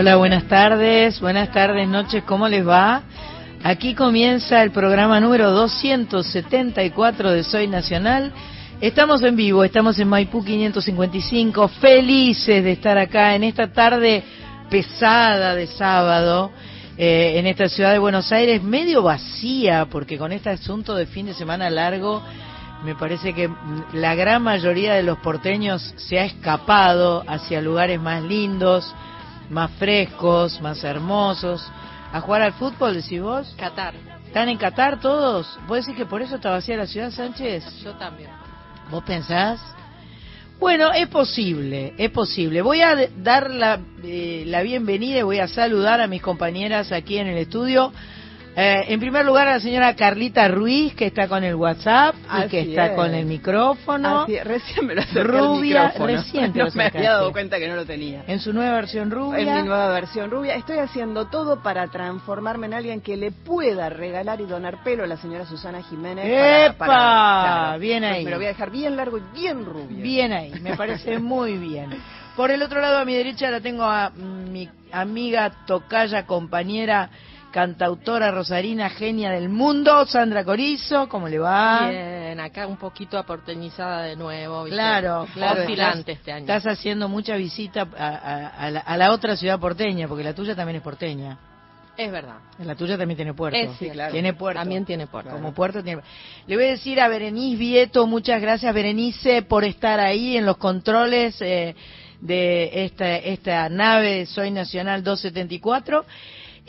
Hola, buenas tardes, buenas tardes, noches, ¿cómo les va? Aquí comienza el programa número 274 de Soy Nacional. Estamos en vivo, estamos en Maipú 555, felices de estar acá en esta tarde pesada de sábado, eh, en esta ciudad de Buenos Aires, medio vacía, porque con este asunto de fin de semana largo, me parece que la gran mayoría de los porteños se ha escapado hacia lugares más lindos, más frescos, más hermosos a jugar al fútbol, decís vos? Qatar. ¿Están en Qatar todos? ¿Vos decís que por eso está vacía la ciudad, Sánchez? Yo también. ¿Vos pensás? Bueno, es posible, es posible. Voy a dar la, eh, la bienvenida y voy a saludar a mis compañeras aquí en el estudio. Eh, en primer lugar a la señora Carlita Ruiz, que está con el WhatsApp y que está con el micrófono. Recién me lo acerqué Rubia, el recién te no lo me había dado cuenta que no lo tenía. En su nueva versión rubia. En mi nueva versión rubia. Estoy haciendo todo para transformarme en alguien que le pueda regalar y donar pelo a la señora Susana Jiménez. ¡Epa! para- para- claro. Bien ahí. Me lo voy a dejar bien largo y bien rubio. Bien ahí, me parece muy bien. Por el otro lado, a mi derecha la tengo a mi amiga, tocaya, compañera, cantautora rosarina, genia del mundo, Sandra Corizo, ¿cómo le va? Bien, acá un poquito aporteñizada de nuevo. ¿viste? Claro, claro. Oscilante este año. Estás haciendo mucha visita a, a- a la, a la otra ciudad porteña, porque la tuya también es porteña. Es verdad. La tuya también tiene puerto. Es, sí, claro. Tiene puerto. También tiene puerto. Como puerto tiene. Le voy a decir a Berenice Vieto, muchas gracias Berenice por estar ahí en los controles eh, de esta, esta nave Soy Nacional 274.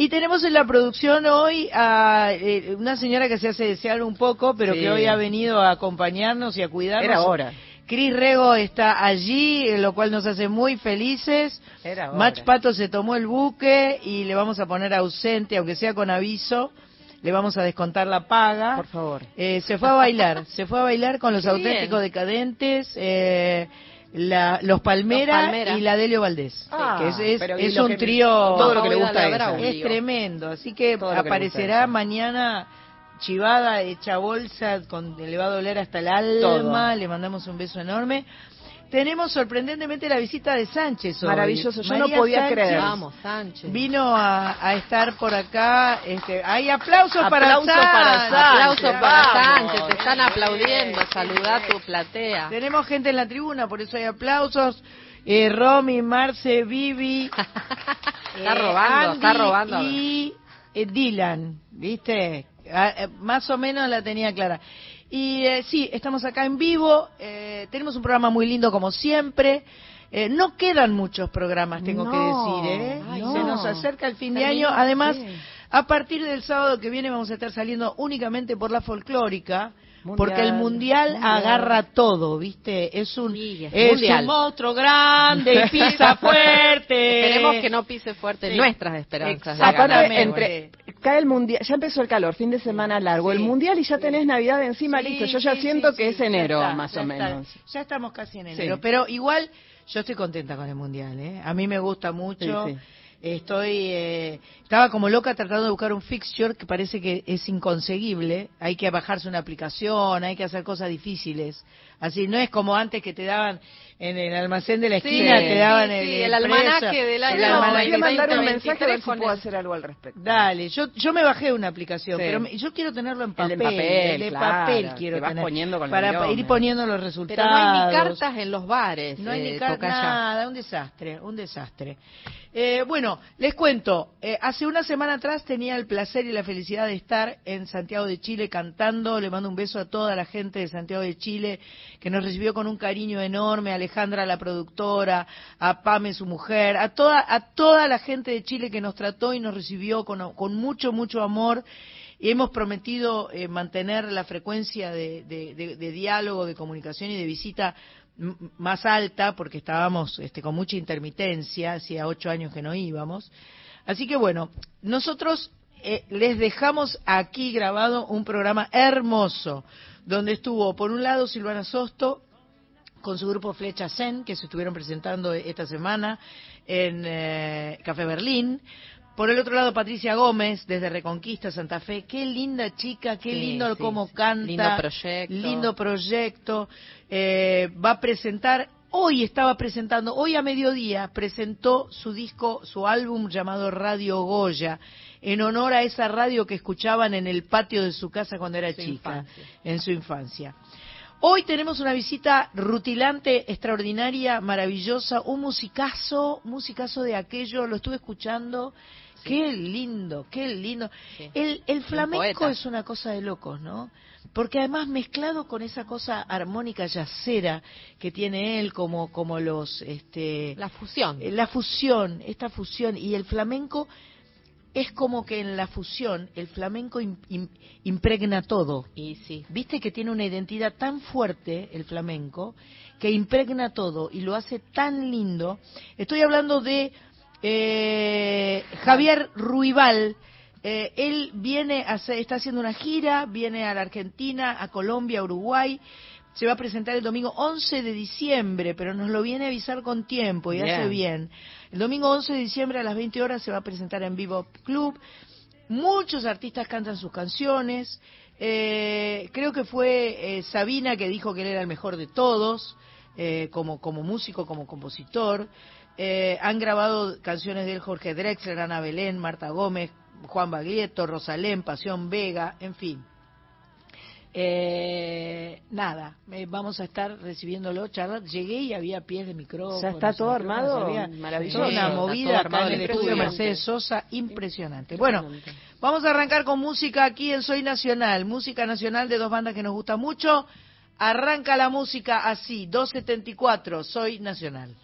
Y tenemos en la producción hoy a eh, una señora que se hace desear un poco, pero Sí. que hoy ha venido a acompañarnos y a cuidarnos. Era hora. Cris Rego está allí, eh, lo cual nos hace muy felices. Era hora. Mach Pato se tomó el buque y le vamos a poner ausente, aunque sea con aviso. Le vamos a descontar la paga. Por favor. Eh, se fue a bailar, se fue a bailar con los Qué auténticos bien. decadentes, eh, la- los, Palmera Los Palmera. y la Delio Valdés. Ah, que es, es- un trío todo lo que le gusta a ella. Es tremendo, así que Todo aparecerá mañana chivada, hecha bolsa, con, le va a doler hasta el alma, Todo. le mandamos un beso enorme. Tenemos sorprendentemente la visita de Sánchez hoy. Maravilloso, yo no podía Sánchez creer. Vamos, Sánchez. Vino a, a estar por acá. Este, hay aplausos para Aplausos Sánchez. para Sánchez. Aplausos para Vamos. Sánchez. Te están aplaudiendo. Saludá a tu platea. Tenemos gente en la tribuna, por eso hay aplausos. Eh, Romy, Marce, Vivi. Está eh, robando, está Andy robando. Y eh, Dylan, ¿viste? Ah, eh, más o menos la tenía clara. Y eh, sí, estamos acá en vivo. eh, tenemos un programa muy lindo como siempre. Eh, no quedan muchos programas, tengo No, que decir, ¿eh? ay, Se no. nos acerca el fin de año. Además, sí. a partir del sábado que viene vamos a estar saliendo únicamente por la folclórica. Mundial, porque el mundial, mundial. agarra todo, ¿viste? Es un, Sí, es es mundial. un monstruo grande y pisa fuerte. Esperemos que no pise fuerte Sí. nuestras esperanzas. Exactamente. ganar. Aparte, entre cae el mundial, ya empezó el calor, fin de semana largo, Sí, el mundial y ya sí. tenés Navidad encima, Sí, listo. Yo ya siento que es enero, está, más o está. menos. Ya estamos casi en enero, pero igual yo estoy contenta con el mundial, ¿eh? A mí me gusta mucho. Estoy, eh, estaba como loca tratando de buscar un fixture que parece que es inconseguible. Hay que bajarse una aplicación, hay que hacer cosas difíciles. Así no es como antes que te daban en el almacén de la Sí, esquina, te daban sí, el, sí, el almanaque del año el voy a 20, mandar un 20, mensaje a ver si puedo el- hacer algo al respecto. Dale, yo yo me bajé una aplicación, Sí. pero me- yo quiero tenerlo en El papel, de papel, el de claro, papel que quiero vas tener poniendo con para el ir poniendo los Pero resultados. no hay ni cartas en los bares. No hay eh, ni car- tocaya. nada, un desastre, un desastre. Eh, bueno, les cuento, eh, hace una semana atrás tenía el placer y la felicidad de estar en Santiago de Chile cantando, le mando un beso a toda la gente de Santiago de Chile que nos recibió con un cariño enorme, a Alejandra la productora, a Pame su mujer, a toda, a toda la gente de Chile que nos trató y nos recibió con, mucho, mucho amor. Y hemos prometido eh, mantener la frecuencia de, de- de- diálogo, de comunicación y de visita más alta, porque estábamos este, con mucha intermitencia, hacía ocho años que no íbamos. Así que bueno, nosotros eh, les dejamos aquí grabado un programa hermoso, donde estuvo, por un lado, Silvana Sosto, con su grupo Flecha Zen, que se estuvieron presentando esta semana en eh, Café Berlín. Por el otro lado, Patricia Gómez, desde Reconquista, Santa Fe. Qué linda chica, qué Sí, lindo sí, cómo canta. Lindo proyecto. Lindo proyecto. Eh, va a presentar hoy estaba presentando, hoy a mediodía presentó su disco, su álbum llamado Radio Goya, en honor a esa radio que escuchaban en el patio de su casa cuando era Su chica, infancia. en su infancia. Hoy tenemos una visita rutilante, extraordinaria, maravillosa, un musicazo, musicazo de aquello, lo estuve escuchando. Qué lindo, qué lindo. Sí. El, el flamenco es una cosa de locos, ¿no? Porque además mezclado con esa cosa armónica yacera que tiene él, como, como los, este, La fusión. eh, la fusión, esta fusión, y el flamenco es como que en la fusión el flamenco im- im- impregna todo. Y sí. Viste que tiene una identidad tan fuerte el flamenco que impregna todo y lo hace tan lindo. Estoy hablando de eh, Javier Ruibal. Eh, él viene a hacer- está haciendo una gira, viene a la Argentina, a Colombia, a Uruguay. Se va a presentar el domingo 11 de diciembre, pero nos lo viene a avisar con tiempo y hace Bien. bien. El domingo 11 de diciembre a las 20 horas se va a presentar en Vivo Club. Muchos artistas cantan sus canciones. Eh, creo que fue eh, Sabina que dijo que él era el mejor de todos, eh, como, como músico, como compositor. Eh, han grabado canciones de él Jorge Drexler, Ana Belén, Marta Gómez, Juan Baglietto, Rosalén, Pasión Vega, en fin. Eh, nada, eh, vamos a estar recibiéndolo, charlar. Llegué y había pies de micrófono. Ya está todo armado, maravilloso. una movida armado en el estudio. Mercedes Sosa, impresionante. Bueno, vamos a arrancar con música aquí en Soy Nacional, música nacional de dos bandas que nos gusta mucho. Arranca la música así, 274, Soy Nacional.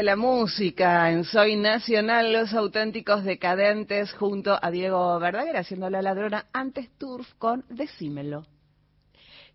Yeah, la música en Soy Nacional, los auténticos decadentes, junto a Diego Verdaguer haciendo la ladrona antes Turf con Decímelo.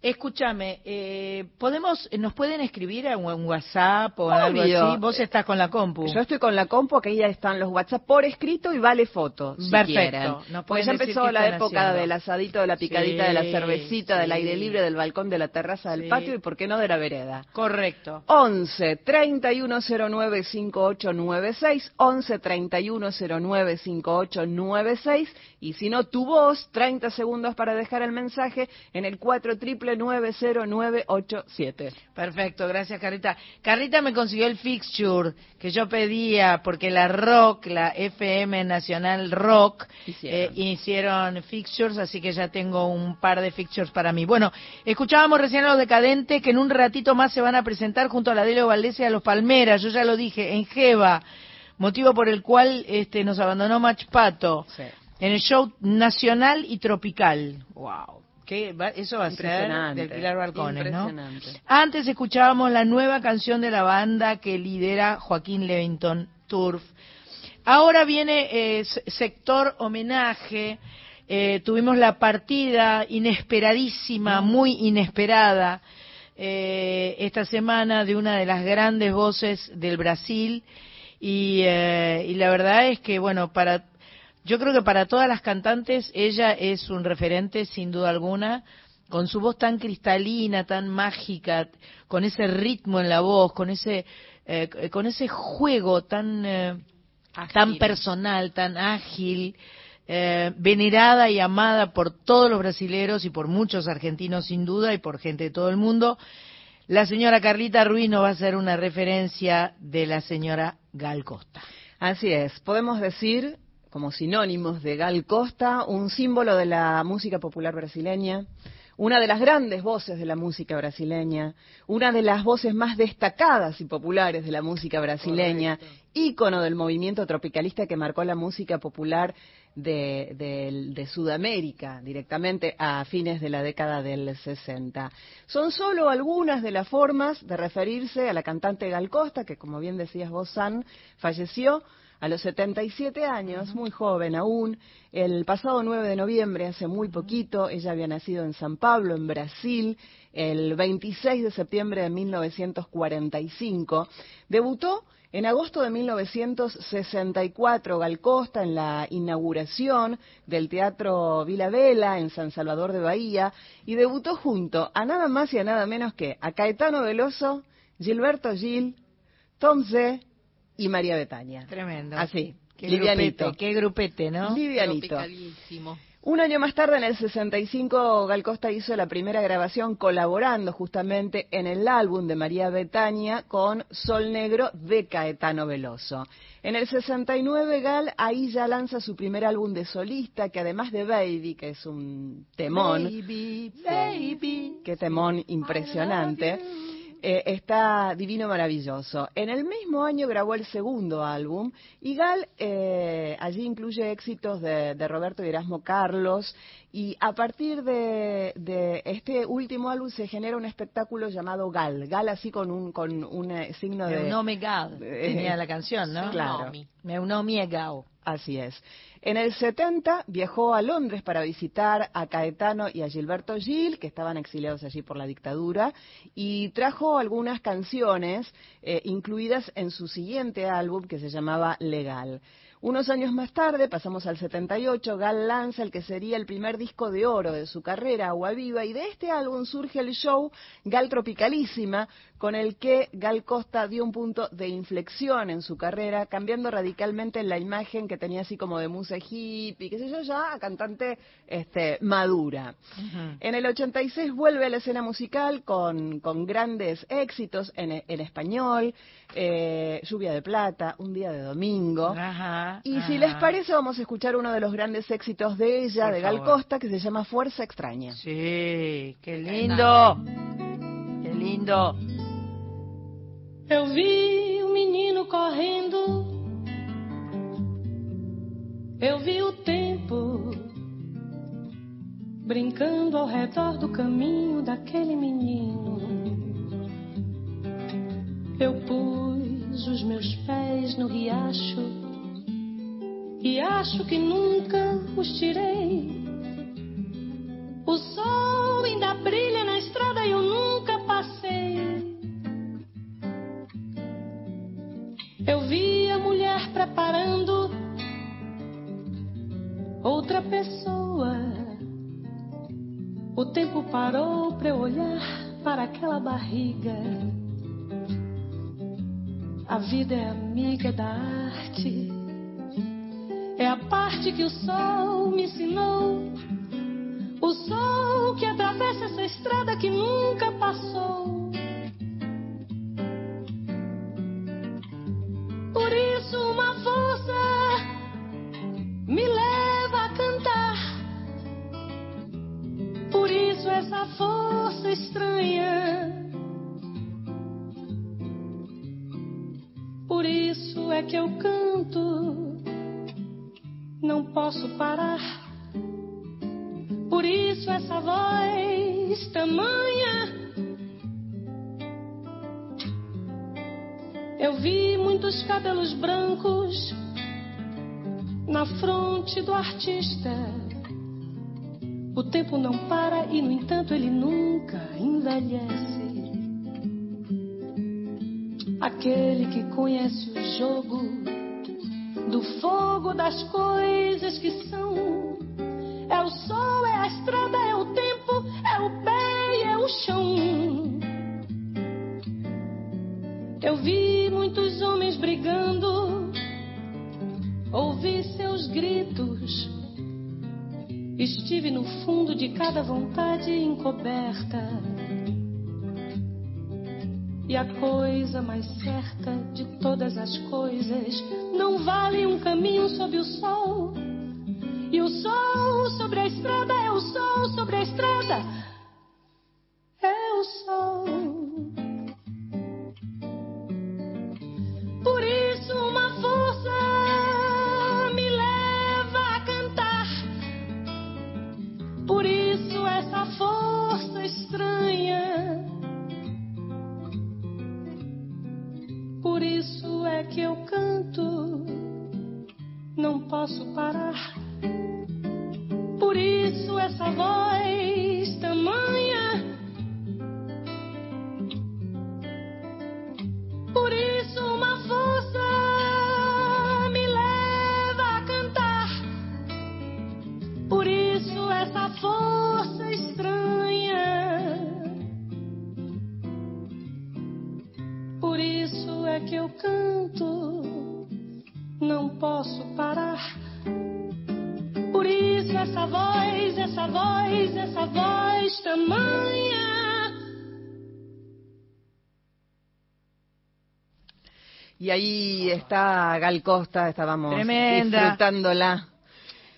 Escúchame, eh, podemos, nos pueden escribir en un WhatsApp o en algo Obvio. así. Vos estás con la compu. Yo estoy con la compu, que ahí ya están los WhatsApp por escrito y vale foto. si Perfecto. pueden ya empezó la época haciendo. del asadito, de la picadita, Sí, de la cervecita, del aire libre, del balcón, de la terraza, del Sí. patio y, ¿por qué no, de la vereda? Correcto. 11 3109 5896 11 3109 5896 y si no tu voz 30 segundos para dejar el mensaje en el 4 triple 90987 Perfecto, gracias Carlita. Carlita me consiguió el fixture que yo pedía porque la Rock, la FM Nacional Rock, Hicieron. eh, hicieron fixtures, así que ya tengo un par de fixtures para mí. Bueno, escuchábamos recién a los decadentes que en un ratito más se van a presentar junto a la Delio Valdés y a los Palmeras, yo ya lo dije, en Jeva, motivo por el cual este nos abandonó Machpato, en el show nacional y tropical. Wow. ¿Qué va- eso va a ser Impresionante. del Pilar Balcones, ¿no? Impresionante. Antes escuchábamos la nueva canción de la banda que lidera Joaquín Levington Turf. Ahora viene eh, sector homenaje. Eh, tuvimos la partida inesperadísima, muy inesperada, eh, esta semana de una de las grandes voces del Brasil. Y, eh, y la verdad es que, bueno, para yo creo que para todas las cantantes ella es un referente sin duda alguna, con su voz tan cristalina, tan mágica, con ese ritmo en la voz, con ese eh, con ese juego tan eh, tan personal, tan ágil, eh, venerada y amada por todos los brasileros y por muchos argentinos sin duda y por gente de todo el mundo. La señora Carlita Ruiz nos va a hacer una referencia de la señora Gal Costa. Así es, podemos decir como sinónimos de Gal Costa, un símbolo de la música popular brasileña, una de las grandes voces de la música brasileña, una de las voces más destacadas y populares de la música brasileña, ícono del movimiento tropicalista que marcó la música popular de, Sudamérica directamente a fines de la década del 60. Son solo algunas de las formas de referirse a la cantante Gal Costa, que como bien decías vos, San, falleció a los 77 años, muy joven aún, el pasado 9 de noviembre, hace muy poquito, ella había nacido en San Pablo, en Brasil, el 26 de septiembre de 1945, debutó en agosto de 1964, Gal Costa, en la inauguración del Teatro Vila Vela en San Salvador de Bahía, y debutó junto a nada más y a nada menos que a Caetano Veloso, Gilberto Gil, Tom Zé y María Betania. Tremendo. Así, Qué livianito. Grupete, qué grupete, ¿no? Livianito. Un año más tarde, en el 65, Gal Costa hizo la primera grabación colaborando justamente en el álbum de María Betania con Sol Negro de Caetano Veloso. En el 69, Gal ahí ya lanza su primer álbum de solista, que además de Baby, que es un temón, Baby, baby. qué temón impresionante, eh, está divino maravilloso. En el mismo año grabó el segundo álbum y Gal eh, allí incluye éxitos de, de Roberto y Erasmo Carlos y a partir de, de este último álbum se genera un espectáculo llamado Gal, Gal así con un, con un eh, signo de... Meunome Gal, tenía la canción, ¿no? claro. Meunome Gal. Así es. En el 70 viajó a Londres para visitar a Caetano y a Gilberto Gil, que estaban exiliados allí por la dictadura, y trajo algunas canciones eh, incluidas en su siguiente álbum que se llamaba Legal. Unos años más tarde, pasamos al 78, Gal lanza el que sería el primer disco de oro de su carrera, Agua Viva, y de este álbum surge el show Gal Tropicalísima, con el que Gal Costa dio un punto de inflexión en su carrera, cambiando radicalmente la imagen que tenía así como de musa hippie, qué sé yo, ya a cantante este, madura. En el 86 vuelve a la escena musical con, con grandes éxitos en, en español, eh, Lluvia de Plata, Un Día de Domingo. Ajá. Y si les parece, vamos a escuchar uno de los grandes éxitos de ella, Por de Gal favor. Costa, que se llama Fuerza Extraña. Sí, qué lindo. Qué lindo. Eu vi o menino correndo, eu vi o tempo brincando ao redor do caminho daquele menino. Eu pus os meus pés no riacho e acho que nunca os tirei. O sol ainda brilha na estrada e eu nunca passei. Eu vi a mulher preparando outra pessoa. O tempo parou para eu olhar para aquela barriga. A vida é amiga da arte. É a parte que o sol me ensinou. O sol que atravessa essa estrada que nunca passou. Por isso uma força me leva a cantar. Por isso essa força estranha. Por isso é que eu canto. Não posso parar. Por isso essa voz tamanha. Eu vi muitos cabelos brancos na fronte do artista. O tempo não para e, no entanto, ele nunca envelhece. Aquele que conhece o jogo do fogo das coisas que são. É o sol, é a estrada, é o tempo, é o pé e é o chão. Eu vi muitos homens brigando, ouvi seus gritos. Estive no fundo de cada vontade encoberta. E a coisa mais certa todas as coisas não vale um caminho sob o sol. E o sol sobre a estrada é o sol sobre a estrada. Ahí está Gal Costa, estábamos Tremenda. disfrutándola.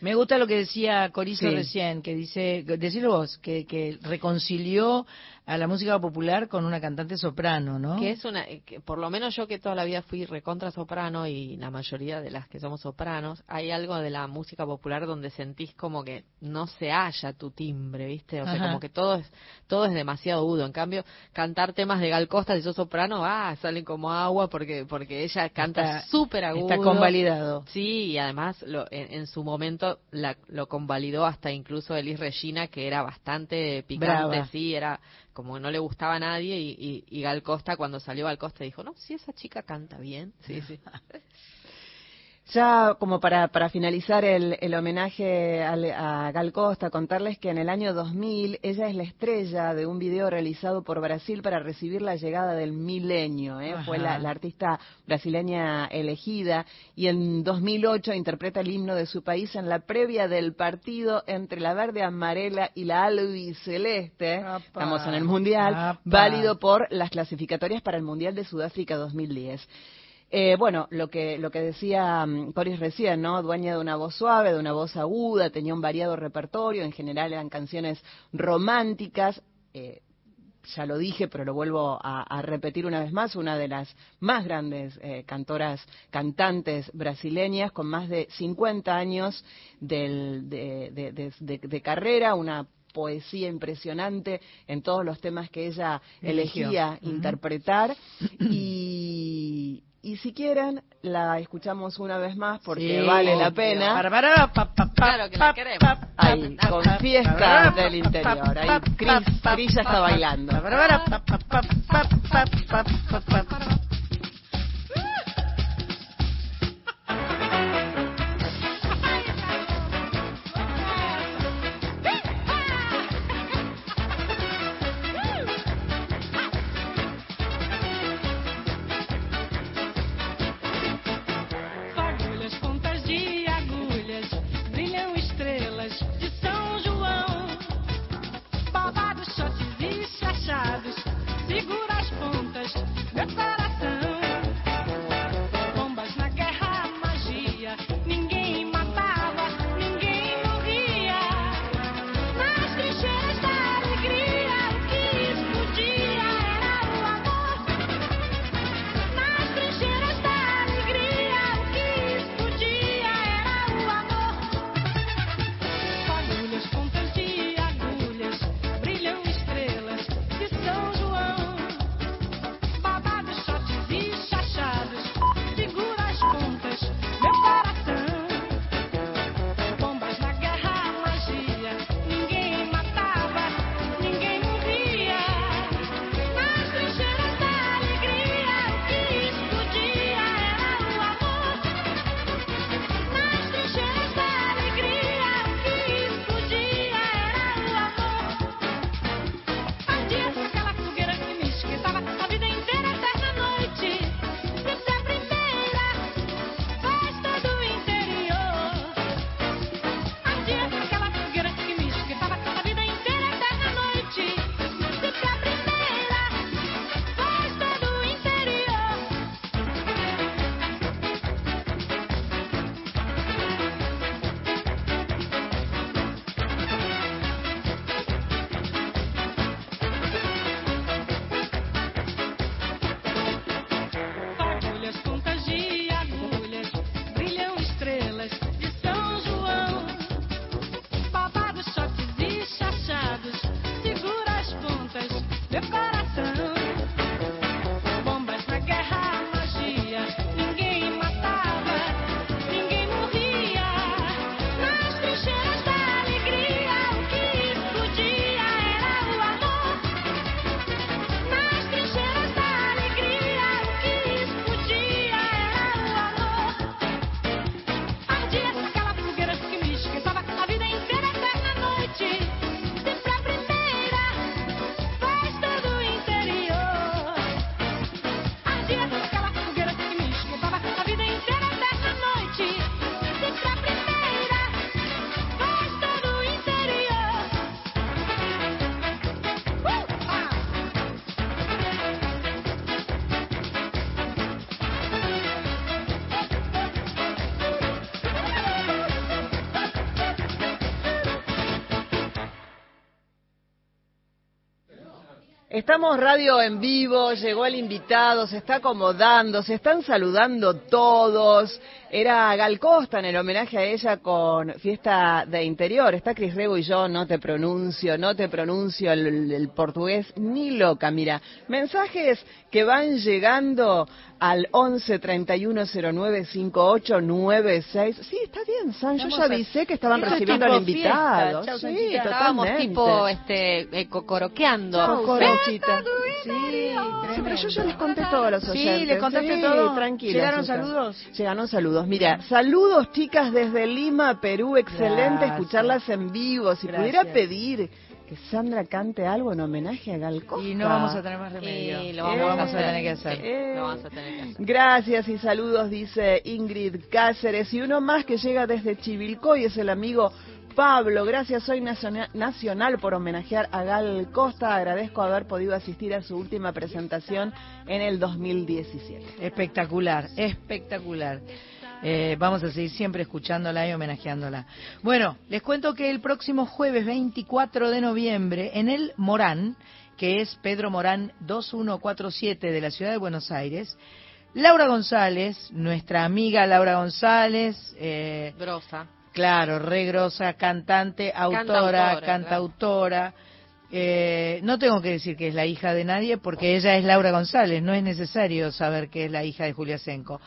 Me gusta lo que decía Corizo Sí. recién, que dice, decirlo vos, que, que reconcilió a la música popular con una cantante soprano, ¿no? Que es una, eh, que por lo menos yo que toda la vida fui recontra soprano y la mayoría de las que somos sopranos, hay algo de la música popular donde sentís como que no se halla tu timbre, ¿viste? O sea, Ajá. como que todo es, todo es demasiado agudo. En cambio, cantar temas de Gal Costa, si sos soprano, ah, salen como agua porque, porque ella canta súper agudo. Está convalidado. Sí, y además lo, en, en su momento la- lo convalidó hasta incluso Elis Regina, que era bastante picante, Brava. sí, era como que no le gustaba a nadie, y, y, y Gal Costa, cuando salió Gal Costa, dijo, no, si esa chica canta bien. Sí, sí. Ya como para, para finalizar el, el homenaje al- a Gal Costa, contarles que en el año 2000 ella es la estrella de un video realizado por Brasil para recibir la llegada del milenio. ¿eh? Fue la, la artista brasileña elegida y en 2008 interpreta el himno de su país en la previa del partido entre la verde amarela y la albiceleste. Apa. Estamos en el Mundial, Apa. válido por las clasificatorias para el Mundial de Sudáfrica 2010. Eh, bueno, lo que, lo que decía mm, Coris recién, ¿no? Dueña de una voz suave, de una voz aguda, tenía un variado repertorio, en general eran canciones románticas. eh, ya lo dije, pero lo vuelvo a, a repetir una vez más, una de las más grandes eh, cantoras, cantantes brasileñas, con más de 50 años del- de, de- de- de- de carrera, una poesía impresionante en todos los temas que ella Eligió. elegía interpretar. Y, y si quieren, la escuchamos una vez más porque Sí, vale la pena. Claro que la queremos. Ahí, con fiesta del interior. pa, Ahí pa, Cris- pa, Cris ya está bailando. Estamos radio en vivo, llegó el invitado, se está acomodando, se están saludando todos. Era Gal Costa en el homenaje a ella con Fiesta de Interior. Está Cris Rego y yo, no te pronuncio, no te pronuncio el, el portugués ni loca. Mira, mensajes que van llegando al 11 31 09 58 96. Sí, está bien, San. Yo ya a- avisé que estaban Esto recibiendo al invitado. fiesta. Chau, sí. Estábamos tipo este, eh, cocoroqueando. Cocorachita. Sí, Sí, pero yo ya les conté todos los Sí, oyentes. ¿le contaste Sí, todo? Tranquila. ¿Llegaron Susan. saludos? Llegaron saludos. Mira, saludos chicas desde Lima, Perú. Excelente Gracias. escucharlas en vivo. Si Gracias. pudiera pedir que Sandra cante algo en homenaje a Gal Costa. Y no vamos a tener más remedio. Y lo Eh, vamos, vamos a tener que hacer. Eh. Lo vamos a tener que hacer. Gracias y saludos, dice Ingrid Cáceres. Y uno más que llega desde Chivilcoy es el amigo Pablo. Gracias, soy naciona- nacional por homenajear a Gal Costa. Agradezco haber podido asistir a su última presentación en el 2017. Espectacular, espectacular. Eh, vamos a seguir siempre escuchándola y homenajeándola. Bueno, les cuento que el próximo jueves 24 de noviembre en el Morán, que es Pedro Morán 2147 de la ciudad de Buenos Aires, Laura González, nuestra amiga Laura González, eh, Grosa. Claro, regrosa, cantante, autora, Cantautora, cantautora. Eh, no tengo que decir que es la hija de nadie porque ella es Laura González, no es necesario saber que es la hija de Julia Senco.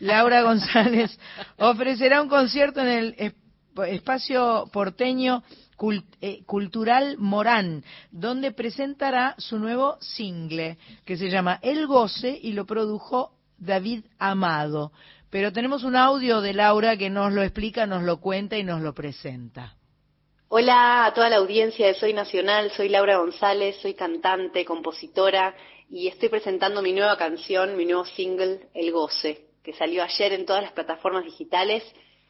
Laura González ofrecerá un concierto en el es- espacio porteño Cult- eh, Cultural Morán, donde presentará su nuevo single que se llama El Goce y lo produjo David Amado. Pero tenemos un audio de Laura que nos lo explica, nos lo cuenta y nos lo presenta. Hola a toda la audiencia de Soy Nacional, soy Laura González, soy cantante, compositora y estoy presentando mi nueva canción, mi nuevo single, El Goce, que salió ayer en todas las plataformas digitales.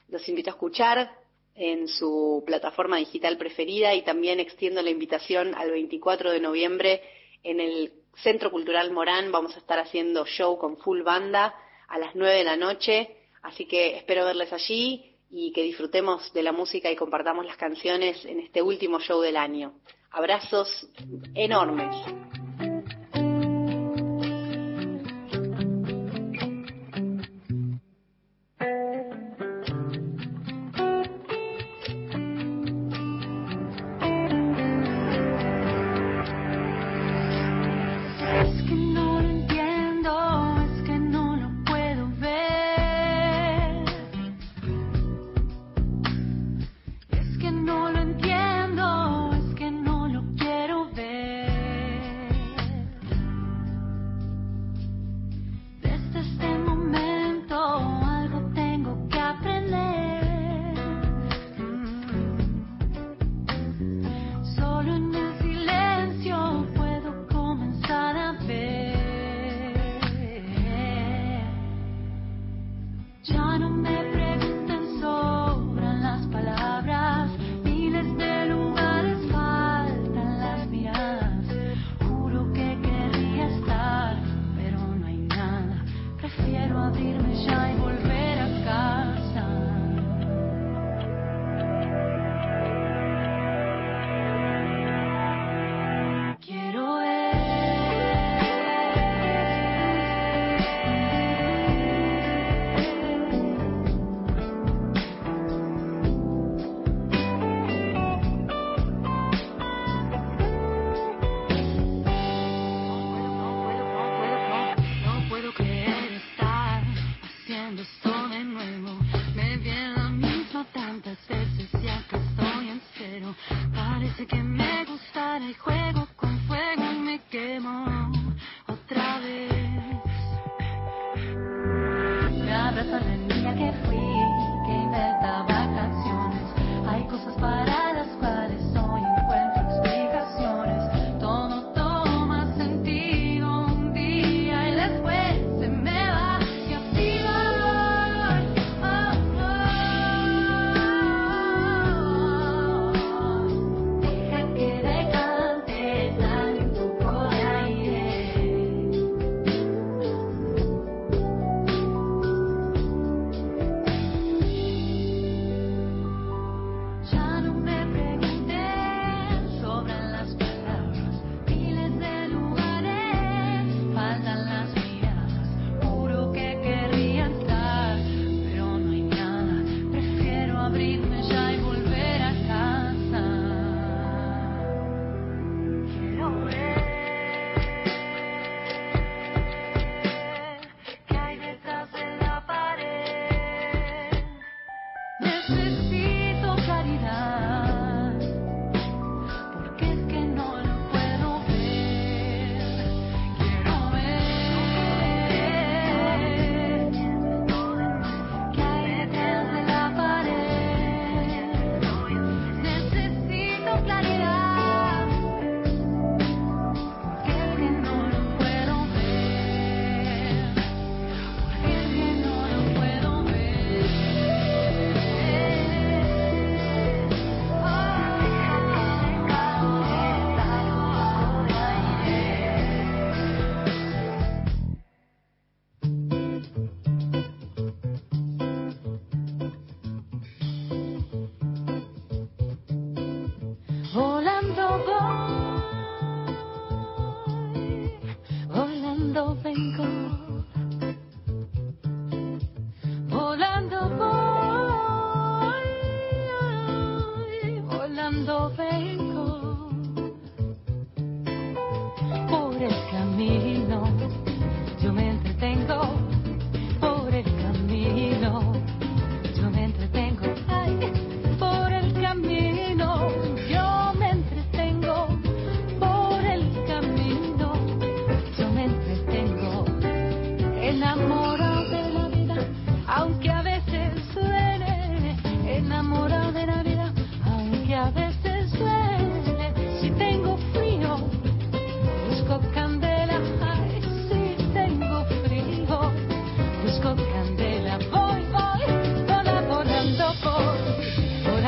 Los invito a escuchar en su plataforma digital preferida y también extiendo la invitación al 24 de noviembre en el Centro Cultural Morán. Vamos a estar haciendo show con full banda a las 9 de la noche, así que espero verles allí y que disfrutemos de la música y compartamos las canciones en este último show del año. Abrazos enormes.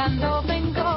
cuando vengo.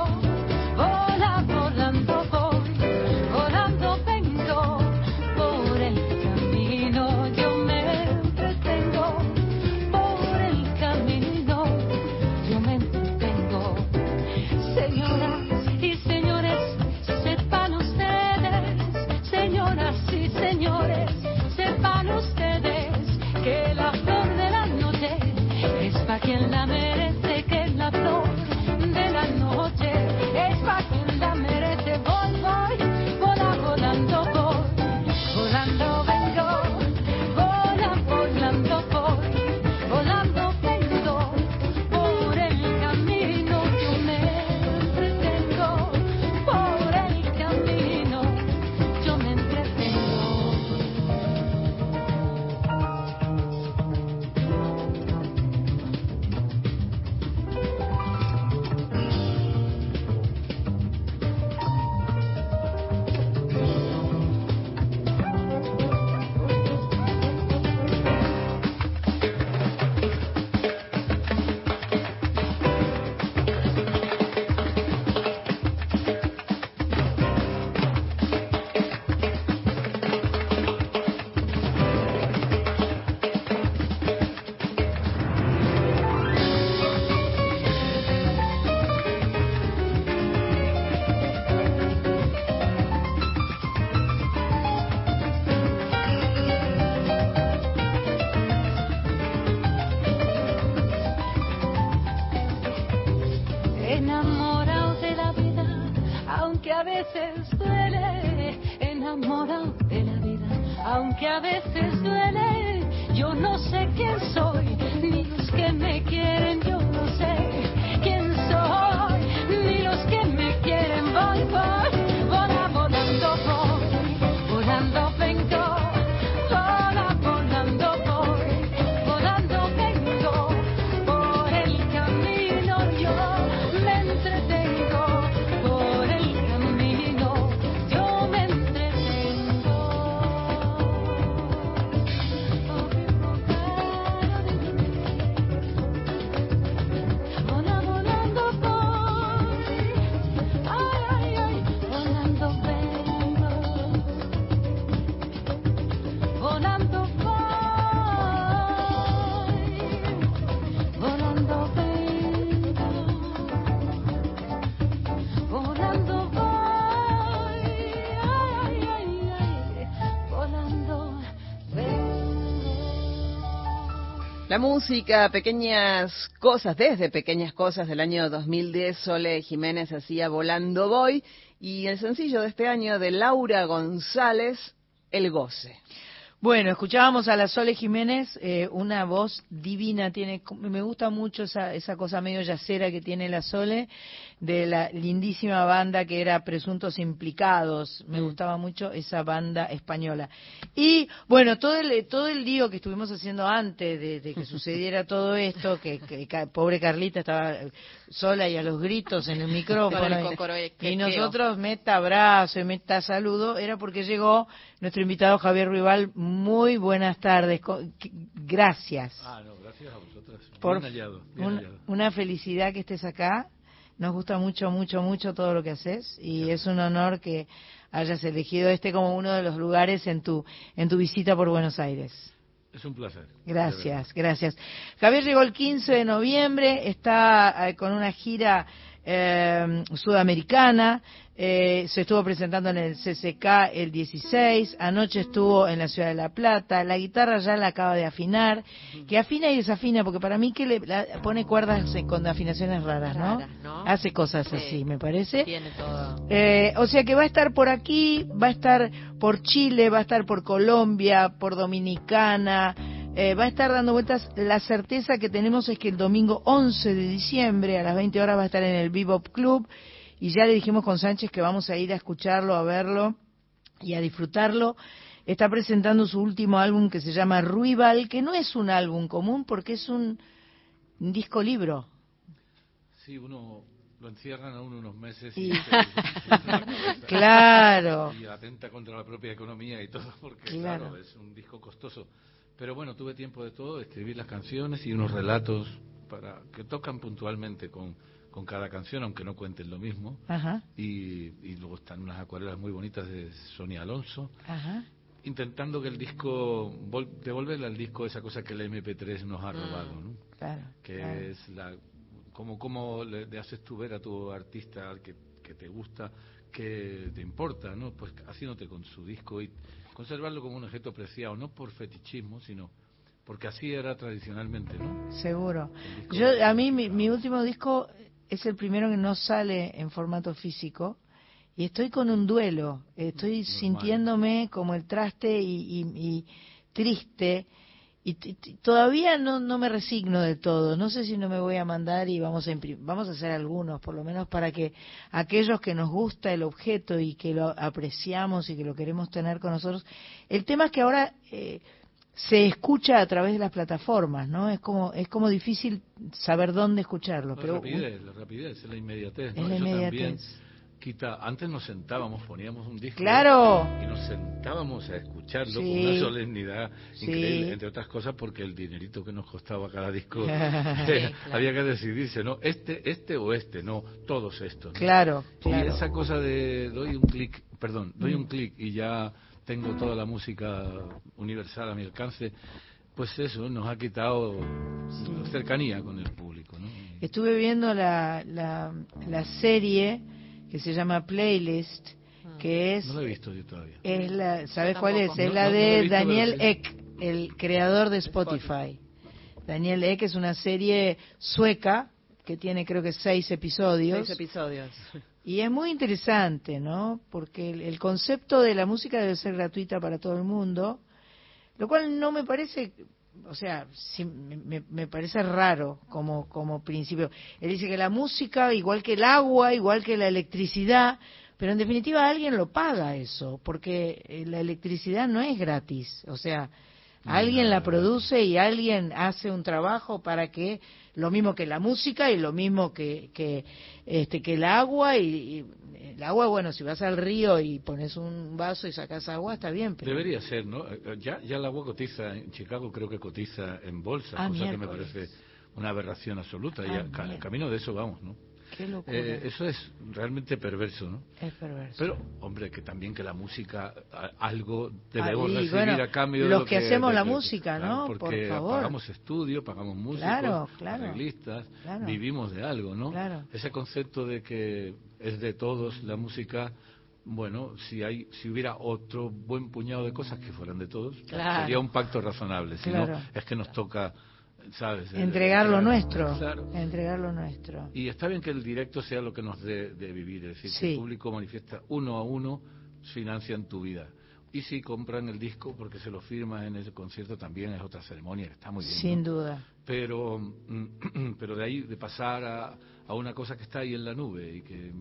La música, pequeñas cosas, desde pequeñas cosas del año 2010, Sole Jiménez hacía Volando Voy, y el sencillo de este año de Laura González, El Goce. Bueno, escuchábamos a la Sole Jiménez, eh, una voz divina, tiene, me gusta mucho esa, esa cosa medio yacera que tiene la Sole, de la lindísima banda que era Presuntos Implicados, me gustaba mucho esa banda española. Y bueno, todo el, todo el lío que estuvimos haciendo antes de, de que sucediera todo esto, que, pobre Carlita estaba sola y a los gritos en el micrófono, y- nosotros meta abrazo y meta saludo, era porque llegó nuestro invitado Javier Rival. Muy buenas tardes, gracias. Ah, no, gracias a vosotras. Por bien hallado, bien un- hallado. una felicidad que estés acá. Nos gusta mucho, mucho, mucho todo lo que haces y es un honor que hayas elegido este como uno de los lugares en tu en tu visita por Buenos Aires. Es un placer. Gracias, gracias. Javier llegó el 15 de noviembre, está eh, con una gira eh, sudamericana, eh, se estuvo presentando en el CCK el 16, anoche estuvo en la Ciudad de La Plata, la guitarra ya la acaba de afinar, que afina y desafina, porque para mí que le la- pone cuerdas eh, con afinaciones raras, ¿no? Raras, ¿no? Hace cosas Sí. así, me parece. Tiene todo. Eh, o sea que va a estar por aquí, va a estar por Chile, va a estar por Colombia, por Dominicana, eh, va a estar dando vueltas. La certeza que tenemos es que el domingo 11 de diciembre a las 20 horas va a estar en el Bebop Club y ya le dijimos con Sánchez que vamos a ir a escucharlo, a verlo y a disfrutarlo. Está presentando su último álbum que se llama Ruibal, que no es un álbum común porque es un disco libro. Sí, uno lo encierran a uno unos meses Y- se- se-. Claro. y atenta contra la propia economía y todo, porque Claro. claro. es un disco costoso. Pero bueno, tuve tiempo de todo, escribir las canciones y unos relatos para que tocan puntualmente con, con cada canción, aunque no cuenten lo mismo. Ajá, Y, y luego están unas acuarelas muy bonitas de Sonia Alonso. ajá. intentando que el disco, vol- devolverle al disco esa cosa que el MP3 nos ha robado, ¿no? Claro. Que claro. es la, como, como le, le haces tú ver a tu artista que te gusta, que te importa, ¿no? Pues haciéndote con su disco y conservarlo como un objeto preciado, no por fetichismo, sino porque así era tradicionalmente, ¿no? Seguro. Yo, a mí, mi, mi último disco es el primero que no sale en formato físico y estoy con un duelo. Estoy Normal. sintiéndome como el traste y, y- y triste y t- todavía no, no me resigno de todo. No sé si no me voy a mandar y vamos a vamos a hacer algunos, por lo menos para que aquellos que nos gusta el objeto y que lo apreciamos y que lo queremos tener con nosotros. El tema es que ahora eh, se escucha a través de las plataformas, ¿no? Es como es como difícil saber dónde escucharlo, La pero rapidez, la rapidez, es la inmediatez, ¿no? Es la también inmediatez. Quita, antes nos sentábamos, poníamos un disco Claro. y nos sentábamos a escucharlo con una solemnidad Sí. increíble, entre otras cosas porque el dinerito que nos costaba cada disco, eh, claro. había que decidirse, ¿no? Este, este o este, no, todos estos. ¿no? claro, Y esa cosa de doy un clic, perdón, doy Mm. un clic y ya tengo toda la música universal a mi alcance, pues eso nos ha quitado cercanía con el público, ¿no? Estuve viendo la, la, la serie que se llama Playlist, que es No lo he visto yo todavía. es la, ¿sabes cuál es? Es No, la de Daniel. Ek, el creador de Spotify. Daniel Ek es una serie sueca que tiene creo que seis episodios. Seis episodios. Y es muy interesante, ¿no? Porque el, el concepto de la música debe ser gratuita para todo el mundo, lo cual no me parece, o sea, sí, me, me parece raro como, como principio. Él dice que la música, igual que el agua, igual que la electricidad, pero en definitiva alguien lo paga eso, porque eh, la electricidad no es gratis, o sea, alguien la produce y alguien hace un trabajo para que lo mismo que la música y lo mismo que que este que el agua y, y el agua bueno si vas al río y pones un vaso y sacas agua está bien pero Debería ser, ¿no? Eh, Ya, ya el agua cotiza, en Chicago creo que cotiza en bolsa, Ah, cosa que me parece una aberración absoluta. y Ah, a- ca- mira. camino de eso vamos, ¿no? Qué locura Eh, eso es realmente perverso, ¿no? es perverso Pero, hombre, que también que la música, algo debemos Ah, y recibir bueno, a cambio de los lo que hacemos de- la de- música, ¿no? Porque Por favor. pagamos estudio, pagamos músicos, Claro, claro. arreglistas, Claro. vivimos de algo, ¿no? Ese concepto de que es de todos la música, bueno, si hay, si hubiera otro buen puñado de cosas que fueran de todos, Claro. sería un pacto razonable. Si Claro. no, es que nos toca, ¿sabes? Entregar lo nuestro Claro. entregar lo nuestro Y está bien que el directo sea lo que nos dé de vivir, es decir, que el público manifiesta uno a uno, financian tu vida. Y si compran el disco porque se lo firman en ese concierto también es otra ceremonia, está muy bien. sin ¿no? duda Pero, mm, pero de ahí, de pasar a, a una cosa que está ahí en la nube y que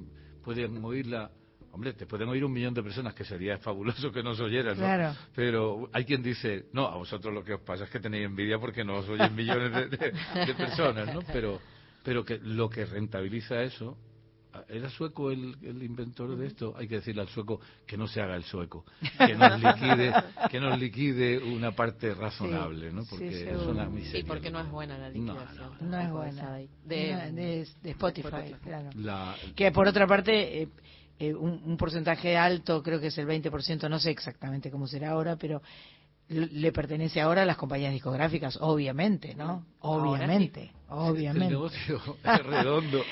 pueden oírla, hombre, te pueden oír un millón de personas, que sería fabuloso que nos oyeran, ¿no? Claro. Pero hay quien dice, no, a vosotros lo que os pasa es que tenéis envidia porque no os oyen millones de, de- de personas, ¿no? Pero, pero que lo que rentabiliza eso, ¿era sueco el, el inventor de esto? Hay que decirle al sueco que no se haga el sueco, que nos liquide, que nos liquide una parte razonable, ¿no? sí, Porque es seguro. una miseria. Sí, porque no es buena la No, liquidación. no, no es tampoco buena de, ahí. de, No, de, de Spotify, Spotify. claro La, que por otra parte eh, eh, un, un porcentaje alto creo que es el 20% no sé exactamente cómo será ahora pero le pertenece ahora a las compañías discográficas obviamente no obviamente el obviamente negocio es redondo.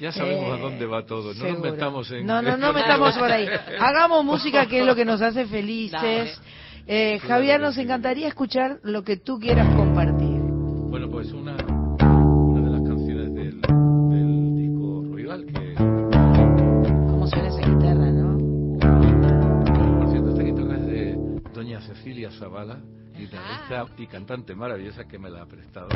Ya sabemos Eh, a dónde va todo. No seguro. nos metamos en... No, no, no metamos por ahí. Hagamos música que es lo que nos hace felices. Eh, Javier, nos sí. encantaría escuchar lo que tú quieras compartir. Cecilia Zavala, guitarrista y cantante maravillosa que me la ha prestado.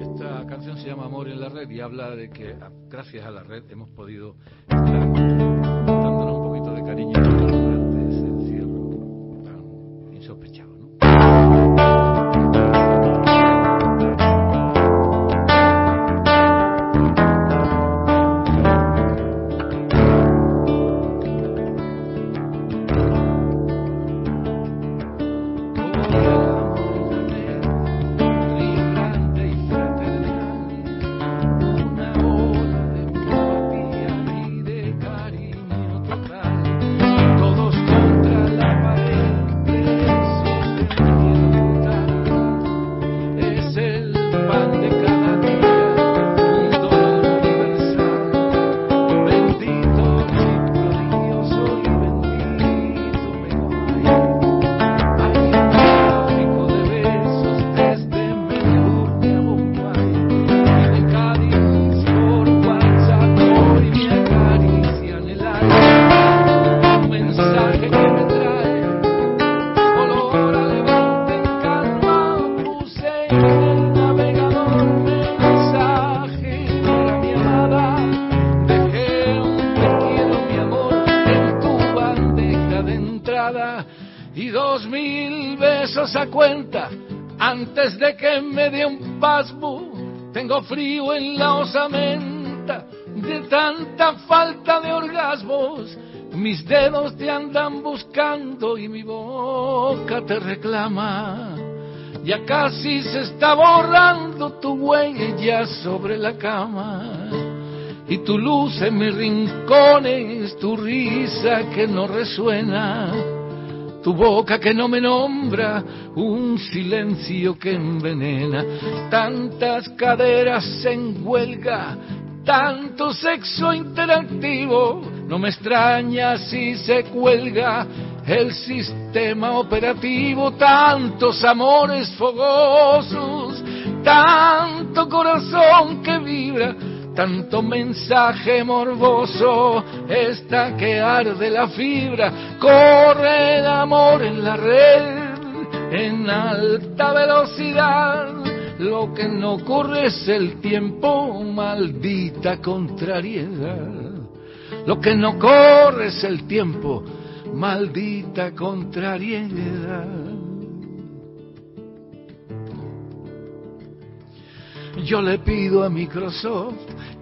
Esta canción se llama Amor en la Red y habla de que gracias a la red hemos podido estar frío en la osamenta de tanta falta de orgasmos mis dedos te andan buscando y mi boca te reclama. Ya casi se está borrando tu huella sobre la cama y tu luz en mis rincones, tu risa que no resuena, tu boca que no me nombra, un silencio que envenena, tantas caderas en huelga, tanto sexo interactivo, no me extraña si se cuelga el sistema operativo, tantos amores fogosos, tanto corazón que vibra, tanto mensaje morboso, está que arde la fibra, corre el amor en la red, en alta velocidad. Lo que no ocurre es el tiempo, maldita contrariedad. Lo que no corre es el tiempo, maldita contrariedad. Yo le pido a Microsoft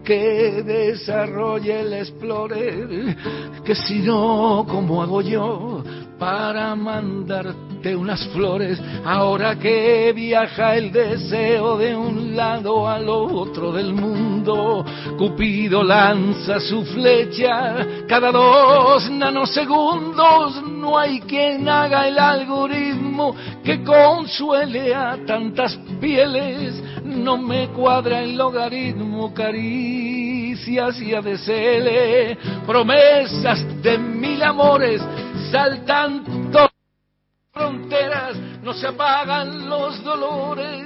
que desarrolle el Explorer, que si no, ¿cómo hago yo para mandarte unas flores? Ahora que viaja el deseo de un lado al otro del mundo, Cupido lanza su flecha cada dos nanosegundos, no hay quien haga el algoritmo que consuele a tantas pieles, no me cuadra el logaritmo, caricias y ADCL, promesas de mil amores saltando fronteras, no se apagan los dolores,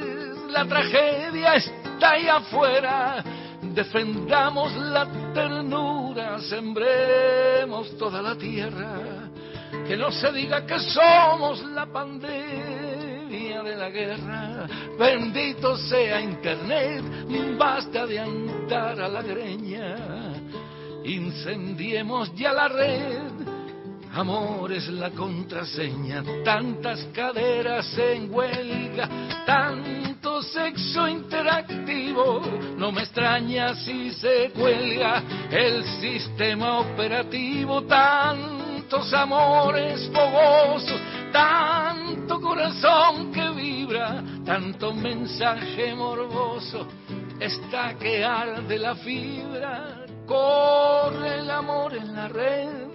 la tragedia está ahí afuera. Defendamos la ternura, sembremos toda la tierra, que no se diga que somos la pandemia de la guerra. Bendito sea Internet, basta de andar a la greña, incendiemos ya la red. Amor es la contraseña, tantas caderas en huelga, tanto sexo interactivo, no me extraña si se cuelga el sistema operativo, tantos amores fogosos, tanto corazón que vibra, tanto mensaje morboso, está que arde la fibra, corre el amor en la red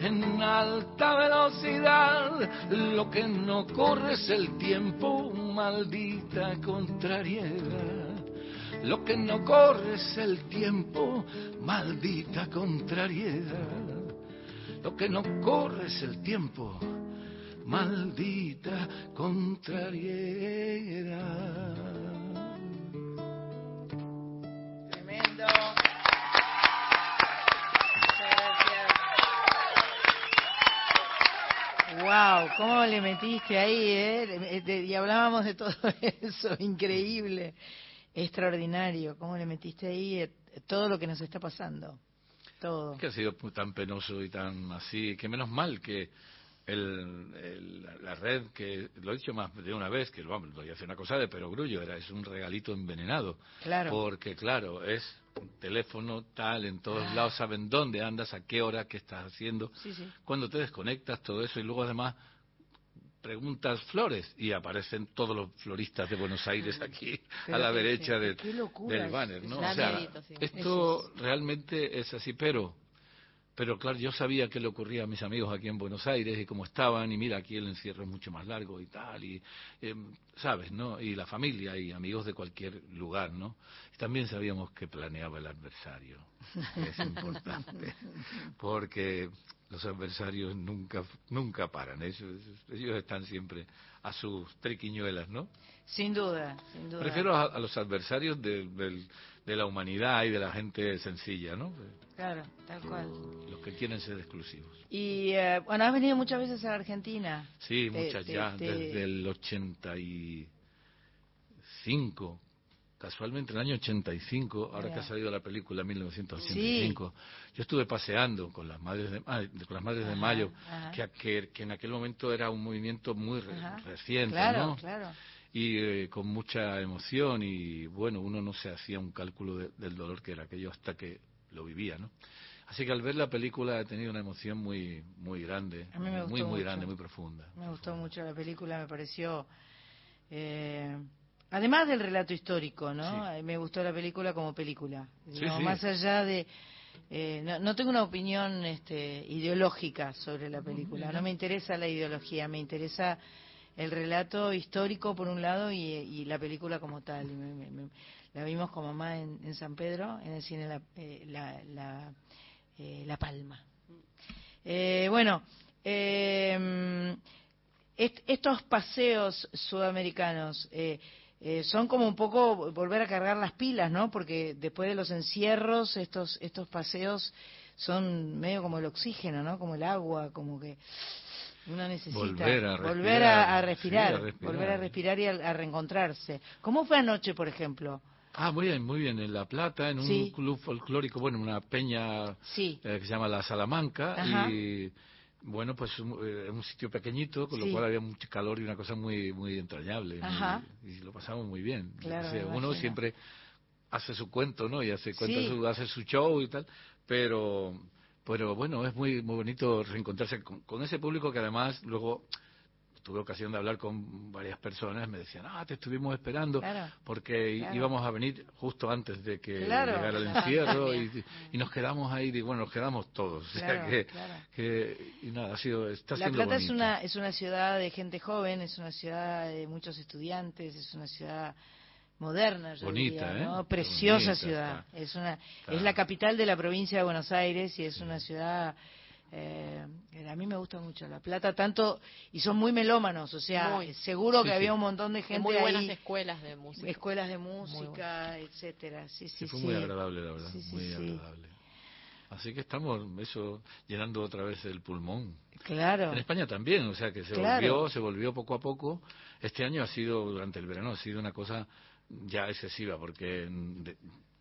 en alta velocidad. Lo que no corre es el tiempo, maldita contrariedad. Lo que no corre es el tiempo, maldita contrariedad. Lo que no corre es el tiempo, maldita contrariedad. Tremendo. Wow, cómo le metiste ahí, ¿eh? Y hablábamos de todo eso, increíble, extraordinario, cómo le metiste ahí eh, todo lo que nos está pasando, todo. que ha sido tan penoso y tan así, que menos mal que el, el- la- la red, que lo he dicho más de una vez, que vamos, lo voy a hacer una cosa de perogrullo, era, es un regalito envenenado. Claro. Porque, claro, es un teléfono tal, en todos Ah. lados saben dónde andas, a qué hora, qué estás haciendo, Sí, sí. cuando te desconectas, todo eso, y luego además preguntas flores y aparecen todos los floristas de Buenos Aires aquí Pero a la derecha del, banner, ¿no? O sea, sí. esto realmente es así, pero pero claro, yo sabía que le ocurría a mis amigos aquí en Buenos Aires y cómo estaban, y mira, aquí el encierro es mucho más largo y tal, y em, sabes, ¿no? Y la familia y amigos de cualquier lugar, ¿no? Y también sabíamos que planeaba el adversario, que es importante, porque los adversarios nunca nunca paran, ellos, ellos están siempre a sus triquiñuelas, ¿no? Sin duda, sin duda. Prefiero a, a los adversarios del- del- de la humanidad y de la gente sencilla, ¿no? Claro, tal cual. Los que quieren ser exclusivos. Y eh, bueno, has venido muchas veces a la Argentina. Sí, Te- muchas te- ya, te- desde el 85. Casualmente, en el año 85, ahora que ha salido la película 1985, yo estuve paseando con las Madres de, ah, con las madres de Mayo, que, que, que en aquel momento era un movimiento muy re- reciente, Claro, ¿no? claro. y eh, con mucha emoción y bueno, uno no se hacía un cálculo de- del dolor que era aquello hasta que lo vivía, ¿no? Así que al ver la película he tenido una emoción muy muy grande, A mí me muy gustó muy mucho. grande, muy profunda. Me gustó mucho la película, me pareció. eh, además del relato histórico, ¿no? Sí. Eh, Me gustó la película como película. Sí. Más allá de. eh, no, no tengo una opinión este, ideológica sobre la película. No me interesa la ideología, me interesa el relato histórico por un lado y, y la película como tal. Me- me- me- la vimos con mamá en, en San Pedro, en el cine La, eh, la, la, eh, La Palma. Eh, bueno, eh, est- estos paseos sudamericanos, eh, son como un poco volver a cargar las pilas, ¿no? Porque después de los encierros, estos, estos paseos son medio como el oxígeno, ¿no? Como el agua, como que uno necesita Volver a volver a, a respirar, respirar, sí, a respirar. volver a respirar y a, a reencontrarse. ¿Cómo fue anoche, por ejemplo? Ah, muy bien, muy bien. En La Plata, en un Sí. club folclórico, bueno, una peña Sí. eh, que se llama La Salamanca. Ajá. Y bueno, pues un, eh, un sitio pequeñito, con Sí. lo cual había mucho calor y una cosa muy muy entrañable. muy- y lo pasamos muy bien. Claro, O sea, me uno siempre hace su cuento, ¿no? Y hace, cuenta Sí. su, hace su show y tal. Pero, pero bueno, es muy, muy bonito reencontrarse con, con ese público que además luego tuve ocasión de hablar con varias personas, me decían, ah, te estuvimos esperando, Claro. porque Claro. íbamos a venir justo antes de que Claro. llegara el encierro y, y nos quedamos ahí, y bueno, nos quedamos todos. O sea que, claro. que- y nada, ha sido, está La siendo Plata es una, es una ciudad de gente joven, es una ciudad de muchos estudiantes, es una ciudad moderna, yo Bonita, diría, ¿eh? ¿no? Está Preciosa bonita, ciudad. está. Es una, Está. es la capital de la provincia de Buenos Aires y es una ciudad eh, a mí me gusta mucho La Plata, tanto y son muy melómanos, o sea, Muy. seguro Sí, que había sí. un montón de gente muy buenas ahí, escuelas de música. escuelas de música, etcétera. Sí, sí, Sí, fue sí. muy agradable, la verdad, Sí, sí, muy sí. agradable. Así que estamos, eso, llenando otra vez el pulmón. Claro. En España también, o sea que se Claro. volvió, se volvió poco a poco. Este año ha sido, durante el verano, ha sido una cosa ya excesiva, porque de-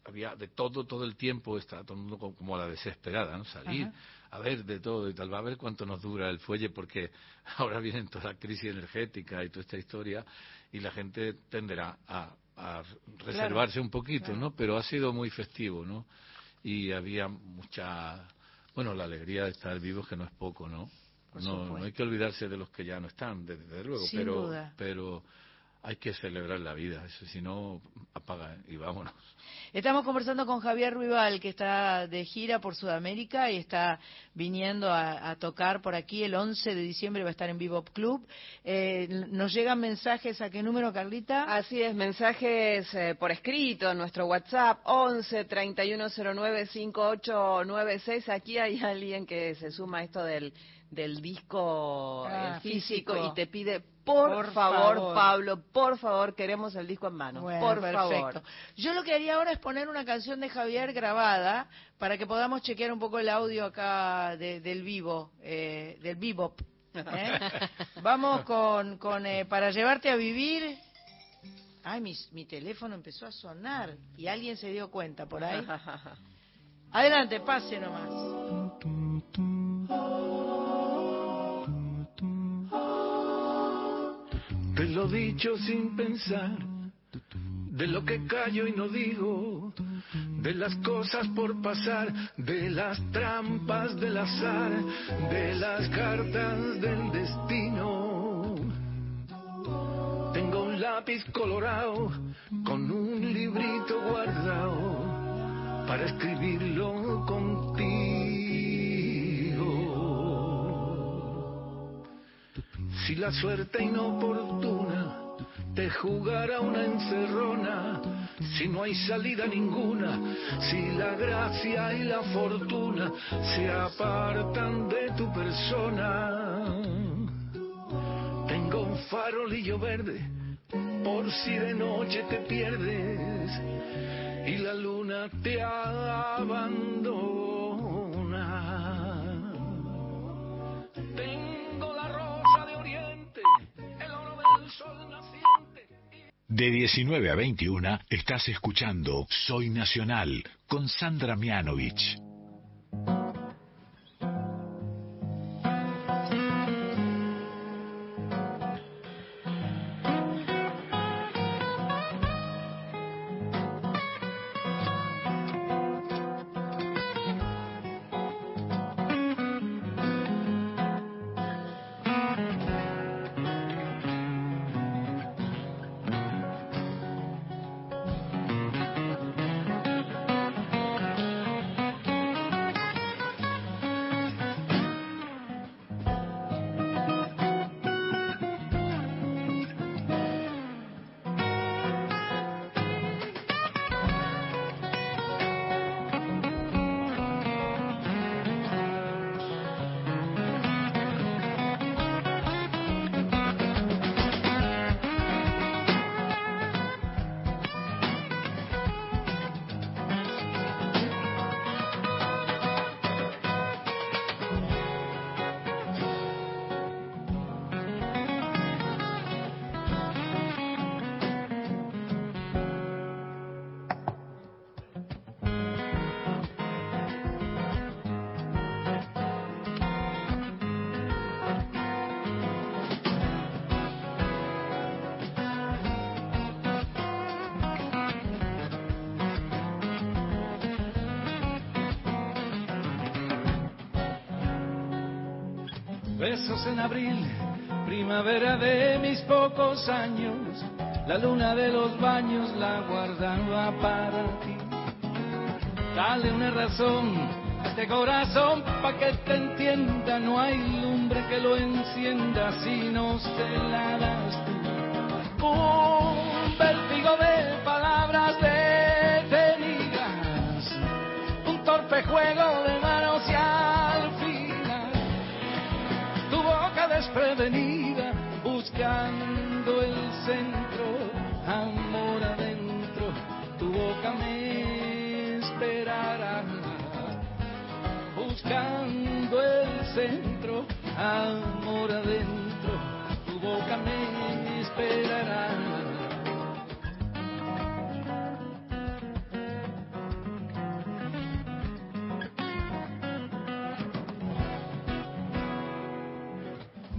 había de todo, todo el tiempo, está todo el mundo co- como a la desesperada, ¿no? Salir, Ajá. a ver de todo y tal, va a ver cuánto nos dura el fuelle, porque ahora viene toda la crisis energética y toda esta historia, y la gente tenderá a, a reservarse un poquito, claro. ¿no? Pero ha sido muy festivo, ¿no? Y había mucha, bueno, la alegría de estar vivos, que no es poco, ¿no? No, no hay que olvidarse de los que ya no están, desde luego, Sin pero, duda. pero hay que celebrar la vida, eso, si no, apaga y vámonos. Estamos conversando con Javier Ruibal, que está de gira por Sudamérica y está viniendo a, a tocar por aquí. El 11 de diciembre va a estar en Bebop Club. Eh, nos llegan mensajes a qué número, Carlita? Así es, mensajes eh, por escrito en nuestro WhatsApp 11 3109 5896. Aquí hay alguien que se suma a esto del, del disco Ah, físico, físico. y te pide, por, Por favor, favor. Pablo, por favor, queremos el disco en mano. Bueno, por perfecto. favor. Yo lo que haría ahora es poner una canción de Javier grabada para que podamos chequear un poco el audio acá de- del vivo, eh, del bebop. ¿eh? Vamos con, con eh, para llevarte a vivir. Ay, mi, mi teléfono empezó a sonar y alguien se dio cuenta por ahí. Adelante, pase nomás. Lo dicho sin pensar, de lo que callo y no digo, de las cosas por pasar, de las trampas del azar, de las cartas del destino. Tengo un lápiz colorado con un librito guardado para escribirlo contigo. Si la suerte inoportuna te jugara una encerrona, si no hay salida ninguna, si la gracia y la fortuna se apartan de tu persona. Tengo un farolillo verde por si de noche te pierdes y la luna te abandona. De 19 a 21 estás escuchando Soy Nacional con Sandra Mianovich. En abril, primavera de mis pocos años, la luna de los baños la guardaba para ti. Dale una razón a este corazón pa' que te entienda, no hay lumbre que lo encienda si no se la das tú. Un vértigo de palabras detenidas, un torpe juego esperará buscando el centro, amor adentro, tu boca me esperará.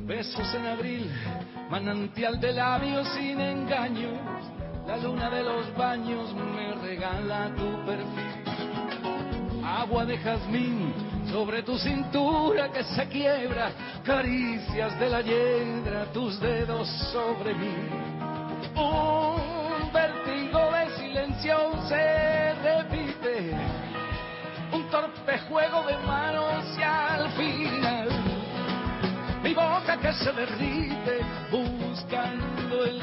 Besos en abril, manantial de labios sin engaños, la luna de los baños me regala tu perfil agua de jazmín sobre tu cintura que se quiebra, caricias de la hiedra, tus dedos sobre mí. Un vértigo de silencio se repite, un torpe juego de manos y al final mi boca que se derrite buscando el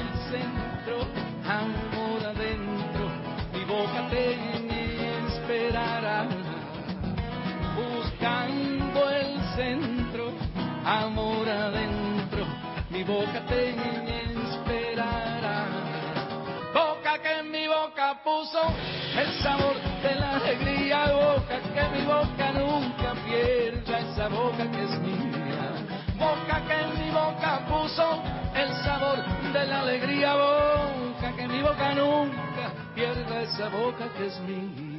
amor adentro, mi boca te esperará. Boca que en mi boca puso el sabor de la alegría, boca que mi boca nunca pierda esa boca que es mía. Boca que en mi boca puso el sabor de la alegría, boca que mi boca nunca pierda esa boca que es mía.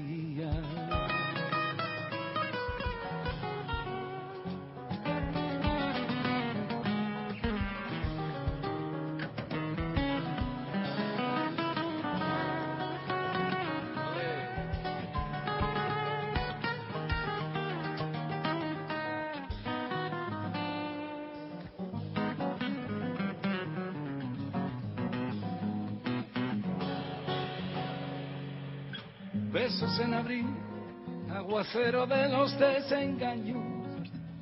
En abril, aguacero de los desengaños,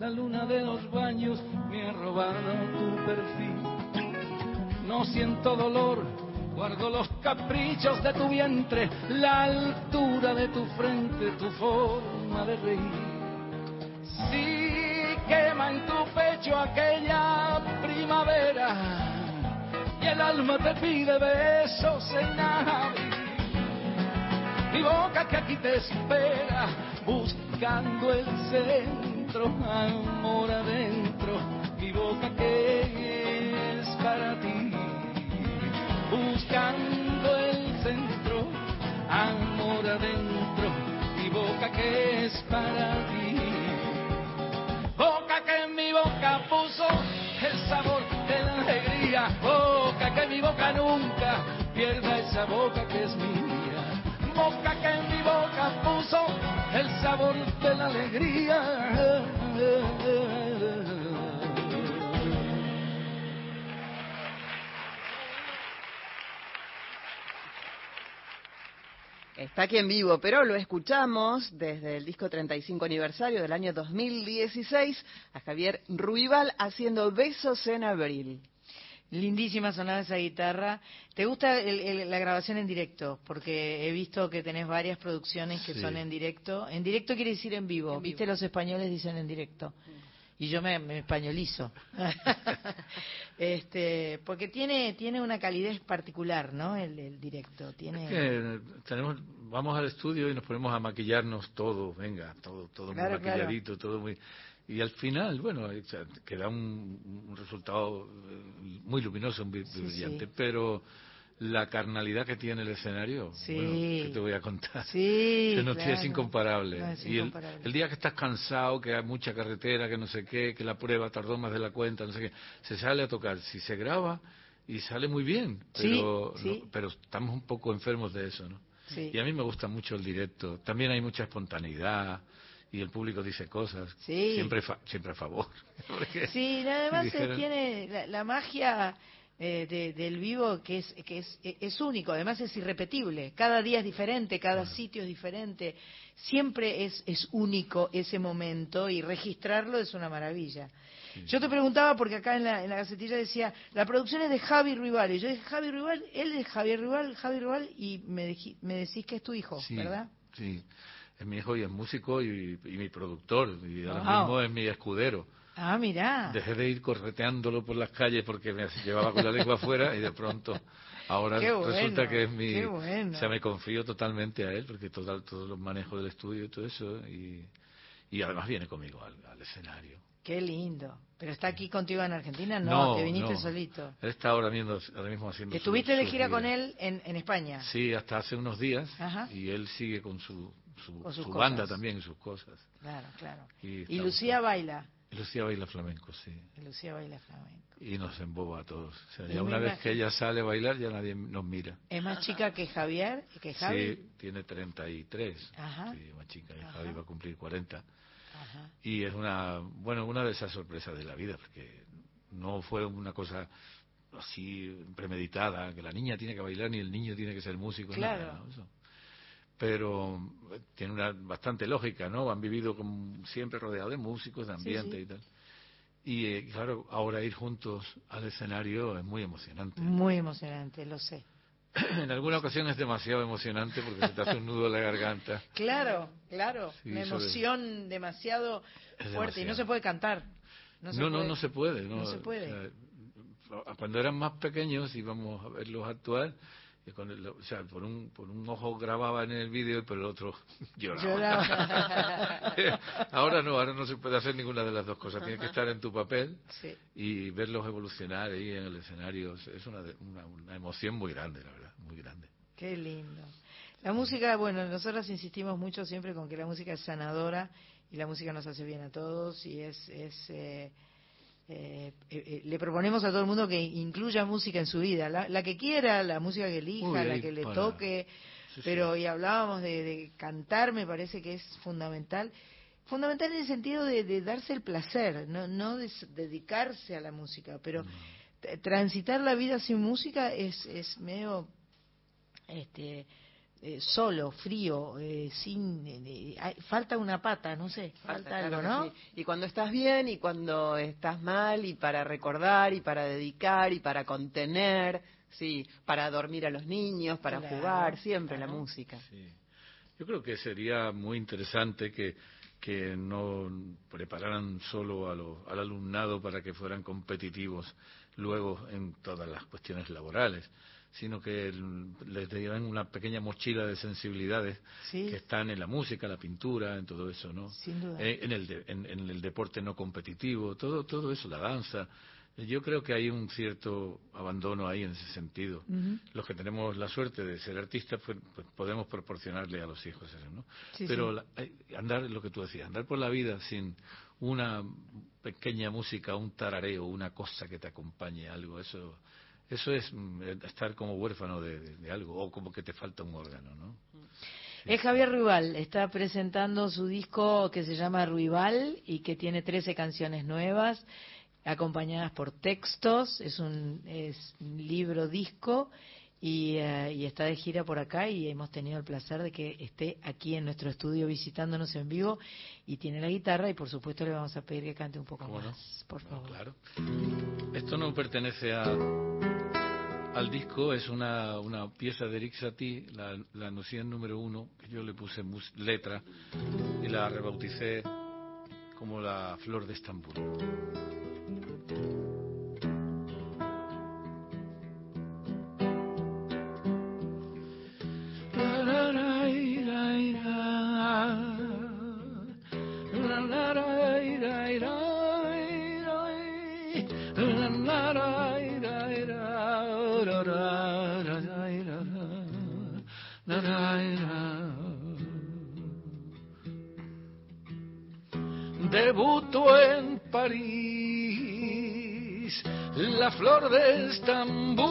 la luna de los baños me ha robado tu perfil. No siento dolor, guardo los caprichos de tu vientre, la altura de tu frente, tu forma de reír. Si quema en tu pecho aquella primavera y el alma te pide besos en abril mi boca que aquí te espera, buscando el centro, amor adentro, mi boca que es para ti, buscando el centro, amor adentro, mi boca que es para ti, boca que en mi boca puso el sabor de la alegría, boca que mi boca nunca pierda esa boca que es mía boca que en mi boca puso el sabor de la alegría. Está aquí en vivo, pero lo escuchamos desde el disco 35 aniversario del año 2016 a Javier Ruibal haciendo Besos en Abril. Lindísima sonada esa guitarra. ¿Te gusta el- el- la grabación en directo? Porque he visto que tenés varias producciones que Sí. son en directo. En directo quiere decir en vivo. ¿Viste? Los españoles dicen en directo. Y yo me, me españolizo. este, porque tiene tiene una calidez particular, ¿no? El, el directo. Tiene... Es que tenemos, vamos al estudio y nos ponemos a maquillarnos todo, venga, todo, todo Claro, muy maquilladito, todo muy... Y al final, bueno, queda un, un resultado eh, muy luminoso, muy Sí, brillante, sí. pero la carnalidad que tiene el escenario, Sí. bueno, ¿qué te voy a contar? Sí, Que no es claro. incomparable. No, es y el, incomparable. el día que estás cansado, que hay mucha carretera, que no sé qué, que la prueba tardó más de la cuenta, no sé qué, se sale a tocar. Si se graba y sale muy bien, pero, sí. no- pero estamos un poco enfermos de eso, ¿no? Y a mí me gusta mucho el directo. También hay mucha espontaneidad y el público dice cosas Sí. siempre fa- siempre a favor Sí, y además eh, dijeron- tiene la, la magia eh, de- del vivo que es que es, es único, además es irrepetible. Cada día es diferente, cada sitio es diferente. Siempre es, es único ese momento y registrarlo es una maravilla. Yo te preguntaba, porque acá en la, en la gacetilla decía, la producción es de Javi Ruibal. Y yo dije, Javi Ruibal, él es Javier Ruibal, Javi Ruibal, y me, me decís que es tu hijo, Sí, ¿verdad? Sí, es mi hijo y es músico y, y mi productor, y ahora Wow. mismo es mi escudero. Ah, mirá. Dejé de ir correteándolo por las calles porque me llevaba con la lengua afuera y de pronto ahora bueno, resulta que es mi... qué bueno. O sea, me confío totalmente a él porque todo, todos los manejos del estudio y todo eso y, y además viene conmigo al, al escenario. Qué lindo. Pero está aquí contigo en Argentina, no, te viniste no. solito. Él está ahora mismo, ahora mismo haciendo Estuviste de su gira gira. con él en, en España. Sí, hasta hace unos días Ajá. y él sigue con su, su, Con sus su banda también y sus cosas. Claro, claro. Y, Y Lucía baila. y Lucía baila flamenco, sí. Lucía baila flamenco. Y nos emboba a todos. O sea, ya una vez que ella sale a bailar, ya nadie nos mira. Es más chica que Javier, que Javi. Sí, tiene 33. Ajá. Sí, más chica. Ajá. Javi va a cumplir 40. Ajá. Y es una, bueno, una de esas sorpresas de la vida, porque no fue una cosa así premeditada, que la niña tiene que bailar ni el niño tiene que ser músico. Claro. nada, ¿no? Eso. Pero tiene una bastante lógica, ¿no? Han vivido como siempre rodeados de músicos, de ambiente sí. y tal. Y eh, claro, ahora ir juntos al escenario es muy emocionante. Muy emocionante, lo sé. en alguna ocasión es demasiado emocionante porque se te hace un nudo en la garganta. Claro, claro. Sí, Una emoción demasiado fuerte. Y no se puede cantar. No, No, no, se puede. No, No se puede. O sea, cuando eran más pequeños íbamos a verlos actuar, con el- o sea, por un, por un ojo grababa en el vídeo y por el otro lloraba. Ahora no, ahora no se puede hacer ninguna de las dos cosas. Tienes que estar en tu papel Sí. y verlos evolucionar ahí en el escenario. Es una, una, una emoción muy grande, la verdad, muy grande. Qué lindo. La música, bueno, nosotros insistimos mucho siempre con que la música es sanadora y la música nos hace bien a todos y es, es eh, eh, eh, le proponemos a todo el mundo que incluya música en su vida, la, la que quiera, la música que elija, Uy, la que le para- toque, Sí, pero y hablábamos de, de cantar, me parece que es fundamental. Fundamental en el sentido de, de darse el placer, no, no de dedicarse a la música, pero transitar la vida sin música es, es medio este eh, solo, frío, eh, sin eh, eh, falta una pata, no sé, falta, Claro algo, que ¿no? sí. Y cuando estás bien y cuando estás mal y para recordar y para dedicar y para contener, sí, para dormir a los niños, para Claro, jugar, siempre la claro. música. Sí. Yo creo que sería muy interesante que, que no prepararan solo a lo- al alumnado para que fueran competitivos luego en todas las cuestiones laborales, sino que les dieran una pequeña mochila de sensibilidades Sí. que están en la música, la pintura, en todo eso, ¿no? Sin duda. Eh, en, el de- en, en el deporte no competitivo, todo, todo eso, la danza. Yo creo que hay un cierto abandono ahí en ese sentido los que tenemos la suerte de ser artistas, pues, pues podemos proporcionarle a los hijos eso, ¿no? Sí, Pero sí. la- hay- andar, lo que tú decías, andar por la vida sin una pequeña música, un tarareo, una cosa que te acompañe, algo, eso eso es mm, estar como huérfano de, algo, o como que te falta un órgano, ¿no? Es Javier Ruibal, está presentando su disco que se llama Ruibal y que tiene 13 canciones nuevas, acompañadas por textos, es un, es un libro disco y, eh, y está de gira por acá y hemos tenido el placer de que esté aquí en nuestro estudio visitándonos en vivo y tiene la guitarra y por supuesto le vamos a pedir que cante un poco más, por favor. claro. Esto no pertenece a, al disco, es una, una pieza de Eric Satie, la, la Nocien número uno, que yo le puse mus- letra y la rebauticé como la flor de Estambul. Debutó en París la flor de Estambul,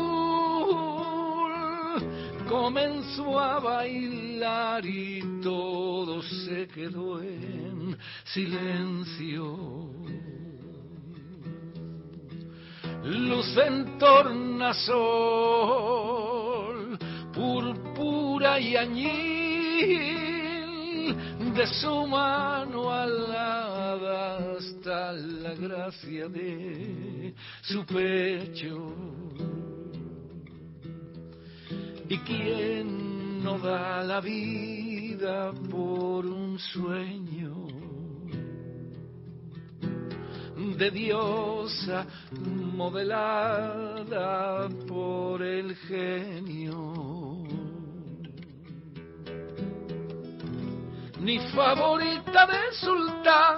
comenzó a bailar y todo se quedó en silencio. Luz en tornasol, púrpura y añil, de su mano de su pecho. ¿Y quién no da la vida por un sueño? de diosa modelada por el genio. Ni favorita de sultán,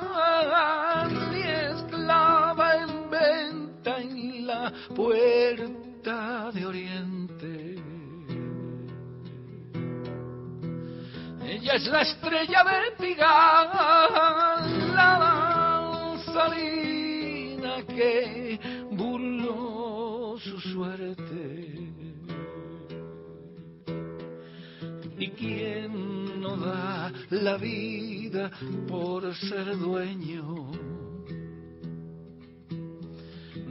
en la puerta de Oriente. Ella es la estrella de Pigal, la danzarina que burló su suerte. ¿Y quién no da la vida por ser dueño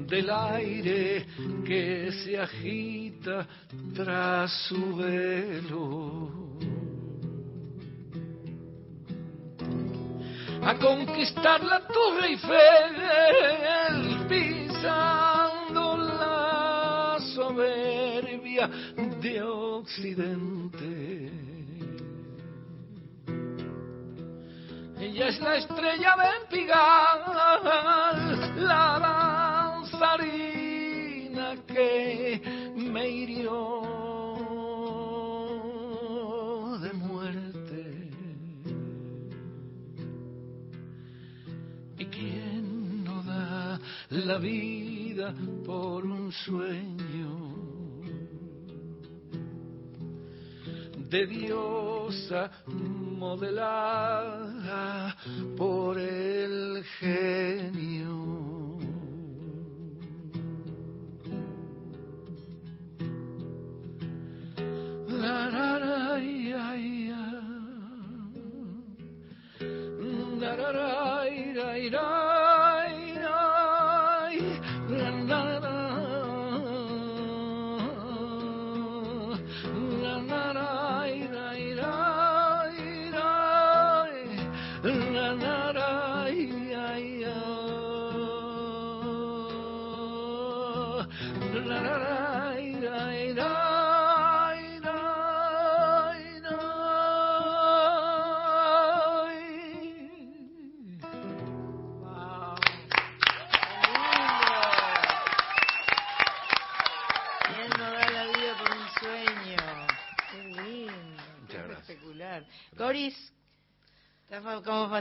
del aire que se agita tras su velo? a conquistar la Torre Eiffel, pisando la soberbia de Occidente. Ella es la estrella de Pigal, que me hirió de muerte. ¿Y quién no da la vida por un sueño? de diosa modelada por el genio. La, la, la, ya, ya.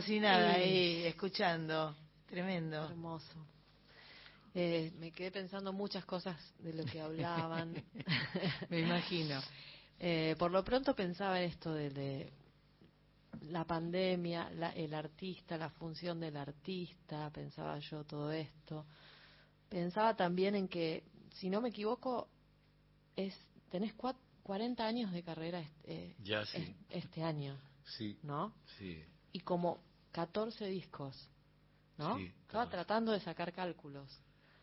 Fascinada ahí, escuchando. Tremendo. Hermoso. Eh, me quedé pensando muchas cosas de lo que hablaban. Me imagino. Eh, por lo pronto pensaba en esto de, de la pandemia, la- el artista, la función del artista, pensaba yo todo esto. Pensaba también en que, si no me equivoco, es tenés cua- 40 años de carrera est- eh, Ya, sí. es- este año, Sí, ¿no? sí. Y como 14 discos, ¿no? Sí, Estaba 14. tratando de sacar cálculos.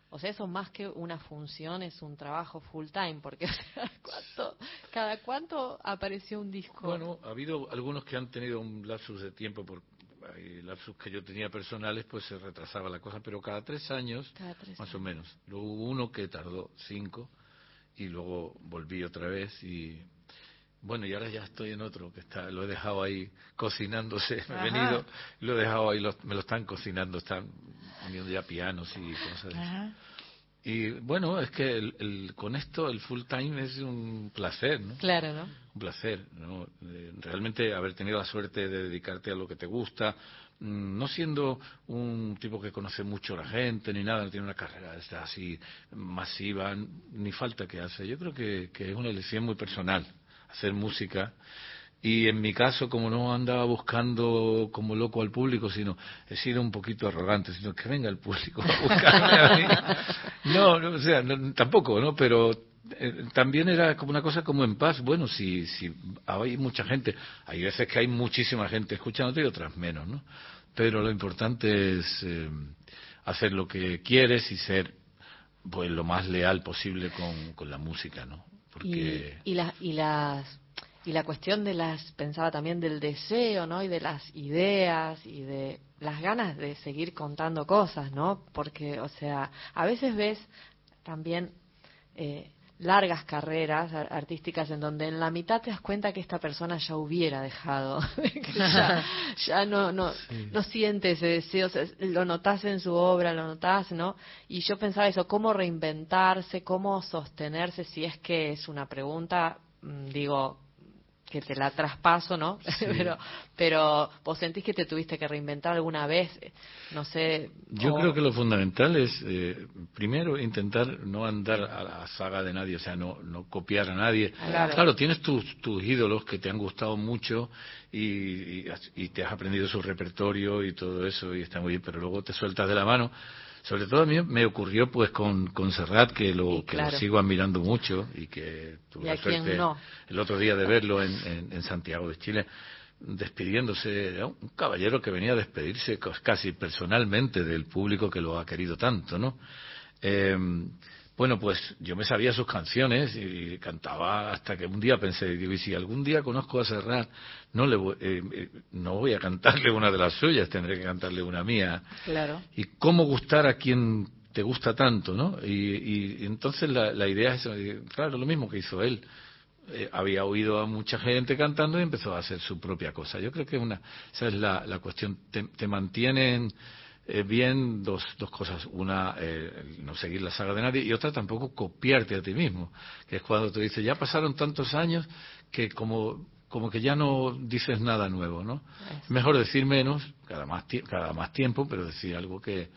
O sea, eso más que una función es un trabajo full time, porque o sea, ¿cuánto, cada cuánto apareció un disco. Bueno, ha habido algunos que han tenido un lapsus de tiempo, por lapsus que yo tenía personales, pues se retrasaba la cosa, pero cada tres años, Cada tres más o menos. Luego hubo uno que tardó cinco y luego volví otra vez y bueno, y ahora ya estoy en otro que está, lo he dejado ahí cocinándose, me he venido, lo he dejado ahí, lo- me lo están cocinando, están poniendo ya pianos y cosas. Ajá. Y bueno, es que el, el- con esto el full time es un placer, ¿no? Claro, ¿no? un placer, ¿no? Eh, realmente haber tenido la suerte de dedicarte a lo que te gusta, mm, no siendo un tipo que conoce mucho a la gente ni nada, no tiene una carrera así masiva, ni falta que hace. Yo creo que, que es una elección muy personal hacer música. Y en mi caso, como no andaba buscando como loco al público, sino he sido un poquito arrogante, sino que venga el público a buscarme a mí. No, no, o sea, no, tampoco, ¿no? Pero eh, también era como una cosa como en paz. Bueno, si, si hay mucha gente, hay veces que hay muchísima gente escuchándote y otras menos, ¿no? Pero lo importante es eh, hacer lo que quieres y ser pues lo más leal posible con, con la música, ¿no? Y, y, la, y las y la cuestión de las pensaba también del deseo no y de las ideas y de las ganas de seguir contando cosas no porque o sea a veces ves también eh, largas carreras artísticas en donde en la mitad te das cuenta que esta persona ya hubiera dejado, ya, no no no siente ese deseo, lo notas en su obra, lo notas, ¿no? Y yo pensaba eso, cómo reinventarse, cómo sostenerse, si es que es una pregunta, mm, digo, que te la traspaso, ¿no? pero, pero vos sentís que te tuviste que reinventar alguna vez, no sé. Yo creo que lo fundamental es, eh, primero, intentar no andar a la saga de nadie, o sea, no, no copiar a nadie. Claro, tienes tus, tus ídolos que te han gustado mucho y, y te has aprendido su repertorio y todo eso y está muy bien, pero luego te sueltas de la mano sobre todo a mí me ocurrió pues con, con Serrat, que lo, que lo sigo admirando mucho y que tuve la suerte el otro día de verlo en, en, Santiago de Chile despidiéndose, un caballero que venía a despedirse casi personalmente del público que lo ha querido tanto, ¿no? Eh, bueno, pues yo me sabía sus canciones y cantaba hasta que un día pensé, digo, y si algún día conozco a Serrat, no, le voy, eh, eh, no voy a cantarle una de las suyas, tendré que cantarle una mía. Claro. Y cómo gustar a quien te gusta tanto, ¿no? Y, entonces la, idea es, eh, claro, lo mismo que hizo él. había oído a mucha gente cantando y empezó a hacer su propia cosa. Yo creo que una, esa es la, la cuestión. Te, te mantienen eh, bien dos, dos cosas. Una, eh, no seguir la saga de nadie y otra tampoco copiarte a ti mismo, que es cuando te dice, ya pasaron tantos años que como, como que ya no dices nada nuevo, ¿no? Es mejor decir menos, cada más, cada más tiempo, pero decir algo que,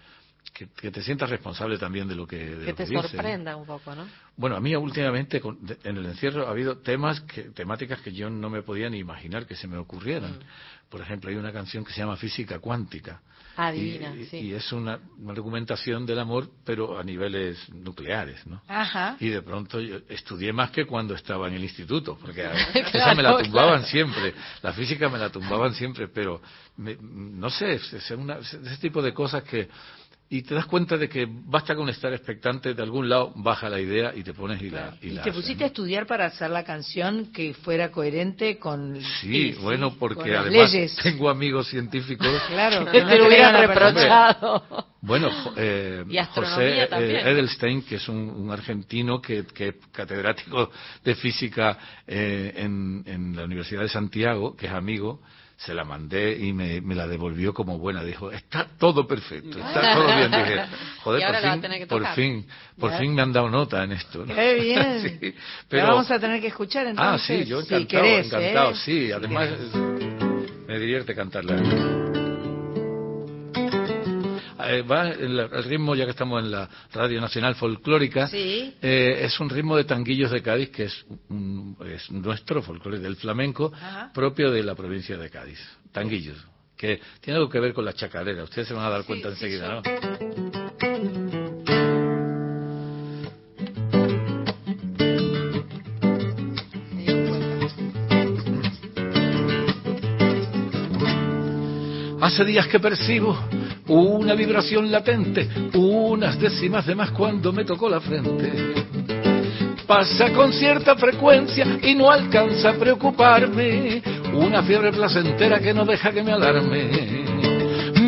que, te sientas responsable también de lo que de que te sorprenda un poco no bueno a mí últimamente en el encierro ha habido temas que, temáticas que yo no me podía ni imaginar que se me ocurrieran mm. por ejemplo hay una canción que se llama física cuántica Ah, y, sí. y, es una, argumentación del amor, pero a niveles nucleares, ¿no? Ajá. Y de pronto yo estudié más que cuando estaba en el instituto, porque esa me la tumbaban siempre, la física me la tumbaban siempre, pero no sé, es, ese tipo de cosas que y te das cuenta de que basta con estar expectante de algún lado baja la idea y te pones y la y, te pusiste a estudiar para hacer la canción que fuera coherente con sí, bueno porque además tengo amigos científicos claro que te lo hubieran reprochado. Bueno eh, José eh, Edelstein que es un, argentino que, que, es catedrático de física eh, en, en la Universidad de Santiago que es amigo se la mandé y me, la devolvió como buena. Dijo, está todo perfecto, está todo bien. Dije, joder, por fin, por fin, por fin me han dado nota en esto. Qué bien. pero vamos a tener que escuchar entonces. Ah, sí, yo encantado, encantado, ¿eh? sí. Además, me divierte cantarla. Eh, va el, ritmo, ya que estamos en la Radio Nacional Folclórica, eh, es un ritmo de tanguillos de Cádiz, que es, nuestro folclore del flamenco, propio de la provincia de Cádiz. Tanguillos, que tiene algo que ver con la chacarera. Ustedes se van a dar cuenta enseguida, ¿no? Hace días que percibo una vibración latente, unas décimas de más cuando me tocó la frente. Pasa con cierta frecuencia y no alcanza a preocuparme, una fiebre placentera que no deja que me alarme.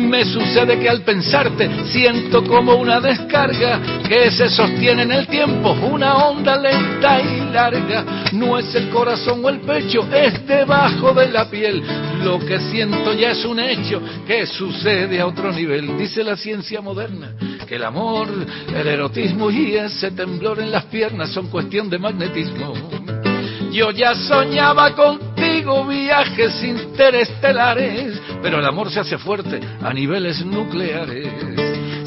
Me sucede que al pensarte siento como una descarga que se sostiene en el tiempo, una onda lenta y larga. No es el corazón o el pecho, es debajo de la piel. Lo que siento ya es un hecho que sucede a otro nivel. Dice la ciencia moderna que el amor, el erotismo y ese temblor en las piernas son cuestión de magnetismo. Yo ya soñaba contigo viajes interestelares, pero el amor se hace fuerte a niveles nucleares.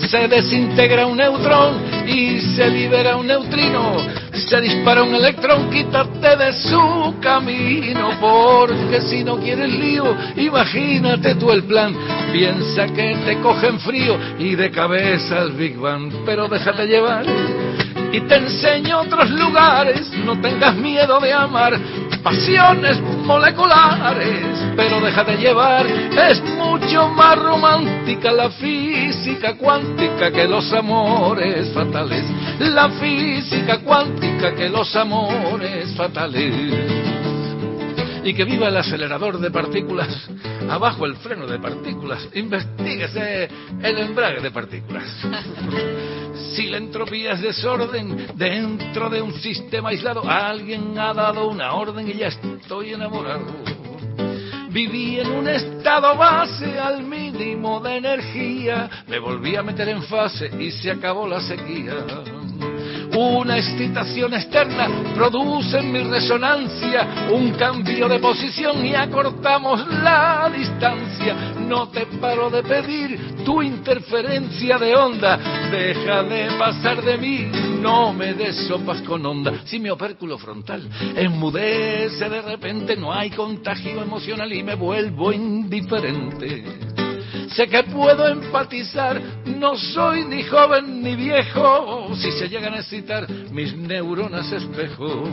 Se desintegra un neutrón y se libera un neutrino. Se dispara un electrón, quítate de su camino, porque si no quieres lío, imagínate tú el plan. Piensa que te cogen frío y de cabeza el Big Bang, pero déjate llevar y te enseño otros lugares. No tengas miedo de amar pasiones moleculares, pero déjate llevar. Es mucho más romántica la física cuántica que los amores fatales. La física cuántica que los amores fatales y que viva el acelerador de partículas, abajo el freno de partículas, investiguese el embrague de partículas. Si la entropía es desorden dentro de un sistema aislado, alguien ha dado una orden y ya estoy enamorado. Viví en un estado base al mínimo de energía, me volví a meter en fase y se acabó la sequía. Una excitación externa produce en mi resonancia un cambio de posición y acortamos la distancia. No te paro de pedir tu interferencia de onda. Deja de pasar de mí, no me des sopas con onda. Si mi opérculo frontal enmudece de repente, no hay contagio emocional y me vuelvo indiferente. Sé que puedo empatizar, no soy ni joven ni viejo, si se llegan a excitar mis neuronas espejo.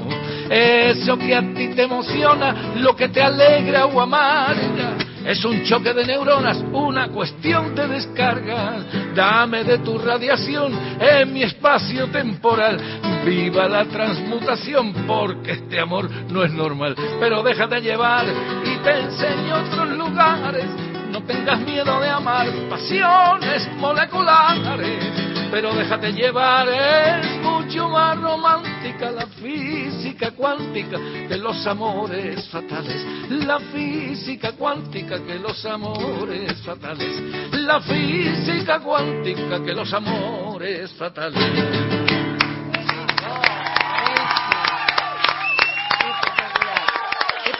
Eso que a ti te emociona, lo que te alegra o amarga, es un choque de neuronas, una cuestión de descarga. Dame de tu radiación en mi espacio temporal. Viva la transmutación, porque este amor no es normal. Pero déjate llevar y te enseño otros lugares no tengas miedo de amar pasiones moleculares, pero déjate llevar, es mucho más romántica la física cuántica que los amores fatales, la física cuántica que los amores fatales, la física cuántica que los amores fatales.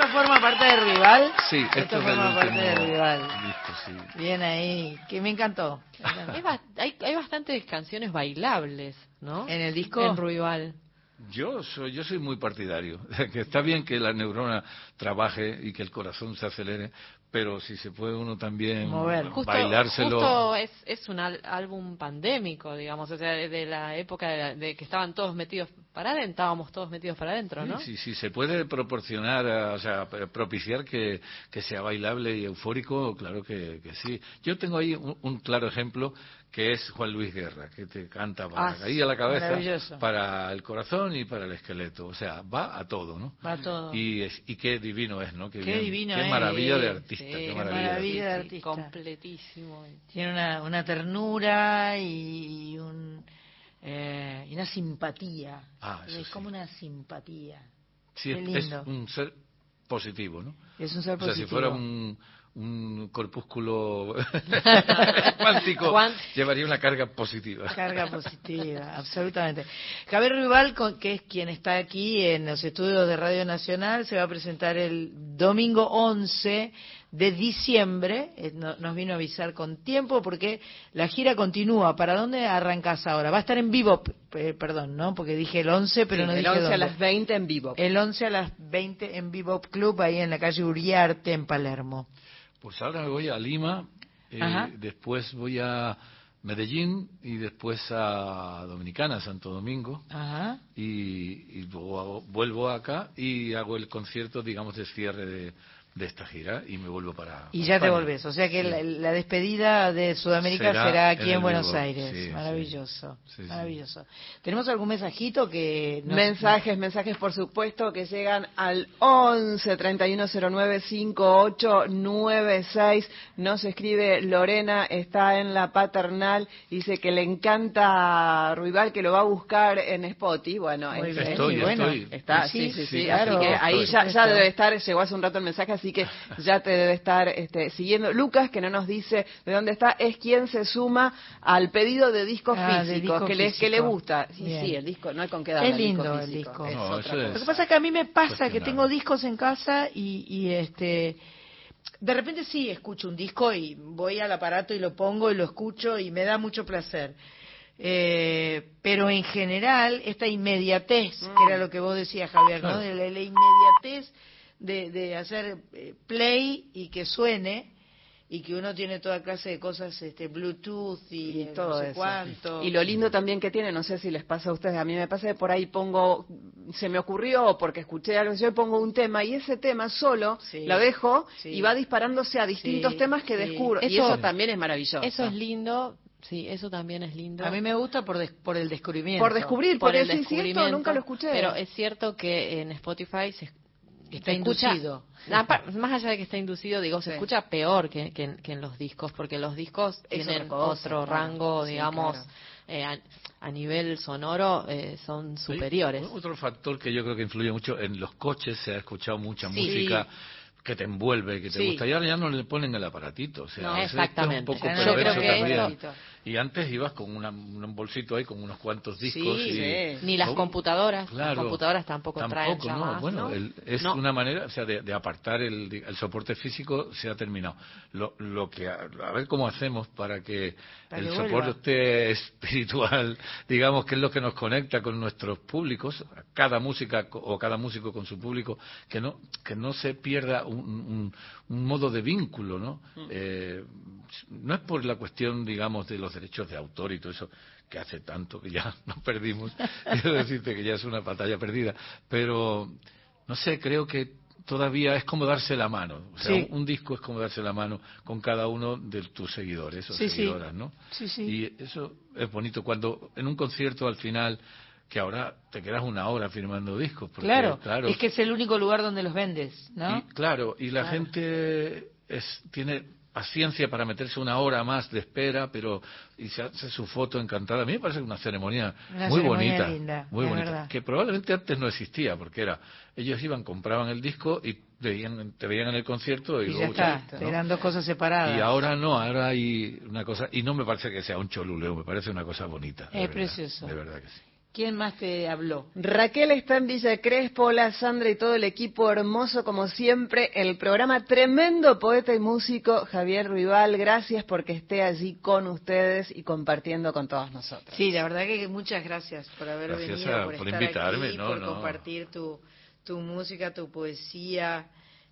Forma parte del rival? Sí, esto, forma parte del rival. Listo, sí. Bien ahí, que me encantó. Es ba- hay, hay bastantes canciones bailables, ¿no? ¿En el disco? En Ruibal. Yo soy, yo soy muy partidario, que está bien que la neurona trabaje y que el corazón se acelere, pero si se puede uno también Mover. Justo, bailárselo. justo es, es un al- álbum pandémico, digamos, o sea, de, de la época de, la- de que estaban todos metidos para adentro, estábamos todos metidos para adentro, ¿no? Sí, sí, se puede proporcionar, eh, o sea, p- propiciar que, que sea bailable y eufórico, claro que, que sí. Yo tengo ahí un, un claro ejemplo que es Juan Luis Guerra, que te canta para Ah, ahí a la cabeza, para el corazón y para el esqueleto, o sea, va a todo, ¿no? Va todo. Y, es- y qué divino es, ¿no? Qué, Qué bien, divino qué es. maravilla de Sí, artista, sí, qué maravilla. de maravilla de Sí, artista. completísimo. Tiene una, una ternura y, un, eh, y una simpatía. Ah, eso es sí. como una simpatía. Sí, Qué es, lindo. es un ser positivo, ¿no? Es un ser O sea, si fuera un, un corpúsculo cuántico, Cuán- llevaría una carga positiva. Carga positiva, absolutamente. Javier Rival, con- que es quien está aquí en los estudios de Radio Nacional, se va a presentar el domingo 11 de diciembre. Eh, no- Nos vino a avisar con tiempo porque la gira continúa. ¿Para dónde arrancas ahora? Va a estar en vivo, eh, perdón, ¿no? Porque dije el 11, pero Sí, no el dije 11 a dónde. las 20 en vivo. El 11 a las 20 en Vivo Club, ahí en la calle Uriarte, en Palermo. Pues ahora me voy a Lima, eh, después voy a Medellín y después a Dominicana, Santo Domingo. Ajá. Y, y luego hago- vuelvo acá y hago el concierto, digamos, de cierre de, de esta gira y me vuelvo para. Y ya te volvés. O sea que Sí. la, la despedida de Sudamérica será, Será aquí en Buenos. Aires. Sí, sí. maravilloso. Sí, sí. Maravilloso. ¿Tenemos algún mensajito que nos- Mensajes, mensajes por supuesto que llegan al 11 3109 5896. Nos escribe Lorena, está en la paternal, dice que le encanta Ruibal, que lo va a buscar en Spotify. Bueno. Estoy, y bueno, estoy. Está, Sí, sí, sí, sí. sí, así claro. que ahí Estoy. ya, ya debe estar, llegó hace un rato el mensaje, así que ya te debe estar este, siguiendo. Lucas, que no nos dice de dónde está, es quien se suma al pedido de discos Ah, de físicos, disco que, le, que le gusta. Sí, Bien. sí, el disco, no hay con qué darle Es disco lindo el disco. No, es- Lo que pasa es que a mí me pasa que tengo discos en casa y, y, este de repente sí escucho un disco y voy al aparato y lo pongo y lo escucho y me da mucho placer. Eh, pero en general esta inmediatez, que era lo que vos decías Javier, ¿no? De la, la inmediatez de, de hacer eh, play y que suene, y que uno tiene toda clase de cosas, este, Bluetooth y, y eh, todo no sé eso. cuánto. Y lo lindo también que tiene, no sé si les pasa a ustedes, a mí me pasa que por ahí pongo, se me ocurrió o porque escuché algo, yo pongo un tema y ese tema solo Sí. lo dejo Sí. y va disparándose a distintos Sí, temas que sí. descubro. y Eso- también es maravilloso. Eso es lindo, sí, eso también es lindo. A mí me gusta por, des- por el descubrimiento. Por descubrir, por porque el sí, cierto, descubrimiento, nunca lo escuché. Pero es cierto que en Spotify se, Está inducido. Más allá de que está inducido, digo, se Sí. escucha peor que, que en- que en los discos, porque los discos Es tienen cosa, otro claro. rango, Sí, digamos, claro. eh, a, a nivel sonoro eh, son superiores. Sí, Otro factor que yo creo que influye mucho en los coches se ha escuchado mucha Sí. música que te envuelve, que te Sí. gusta. Y ahora ya no le ponen el aparatito. O sea, No, esto es exactamente. un poco Yo creo que eso- Y antes ibas con una- un bolsito ahí con unos cuantos discos. Sí, y, sí. Ni las computadoras, claro. las computadoras tampoco, traen Tampoco, ya no. más, Bueno, ¿no? el- es No. una manera, o sea, de, de apartar el, el soporte físico se ha terminado. Lo, lo que a, a ver cómo hacemos para que Para el que soporte espiritual, digamos, que es lo que nos conecta con nuestros públicos, cada música o cada músico con su público, que no que no se pierda un, un- un modo de vínculo, ¿no? Eh, no es por la cuestión, digamos, de los derechos de autor y todo eso que hace tanto que ya nos perdimos, quiero decirte que ya es una batalla perdida, pero no sé, creo que todavía es como darse la mano, o sea, Sí. un, un disco es como darse la mano con cada uno de tus seguidores o Sí, seguidoras, ¿no? Sí, sí. Y eso es bonito cuando en un concierto al final que ahora te quedas una hora firmando discos, porque, Claro, claro, es que es el único lugar donde los vendes, ¿no? y, claro, y la Claro. gente es, tiene paciencia para meterse una hora más de espera, pero y se hace su foto encantada. A mí me parece una ceremonia Una muy ceremonia bonita, linda, muy bonita, verdad. que probablemente antes no existía, porque era ellos iban, compraban el disco y veían, te veían en el concierto y, Y ya luego, está, chao, ¿no? eran dos cosas separadas. Y ahora no, ahora hay una cosa, y no me parece que sea un choluleo, me parece una cosa bonita. Es verdad, precioso. De verdad que sí. ¿Quién más te habló? Raquel está en Villa Crespo, la Sandra y todo el equipo hermoso como siempre. El programa tremendo poeta y músico Javier Rival, gracias porque esté allí con ustedes y compartiendo con todos nosotros. Sí, la verdad que muchas gracias por haber Gracias venido, a- por, por estar invitarme, aquí, no, por no. compartir tu, tu música, tu poesía.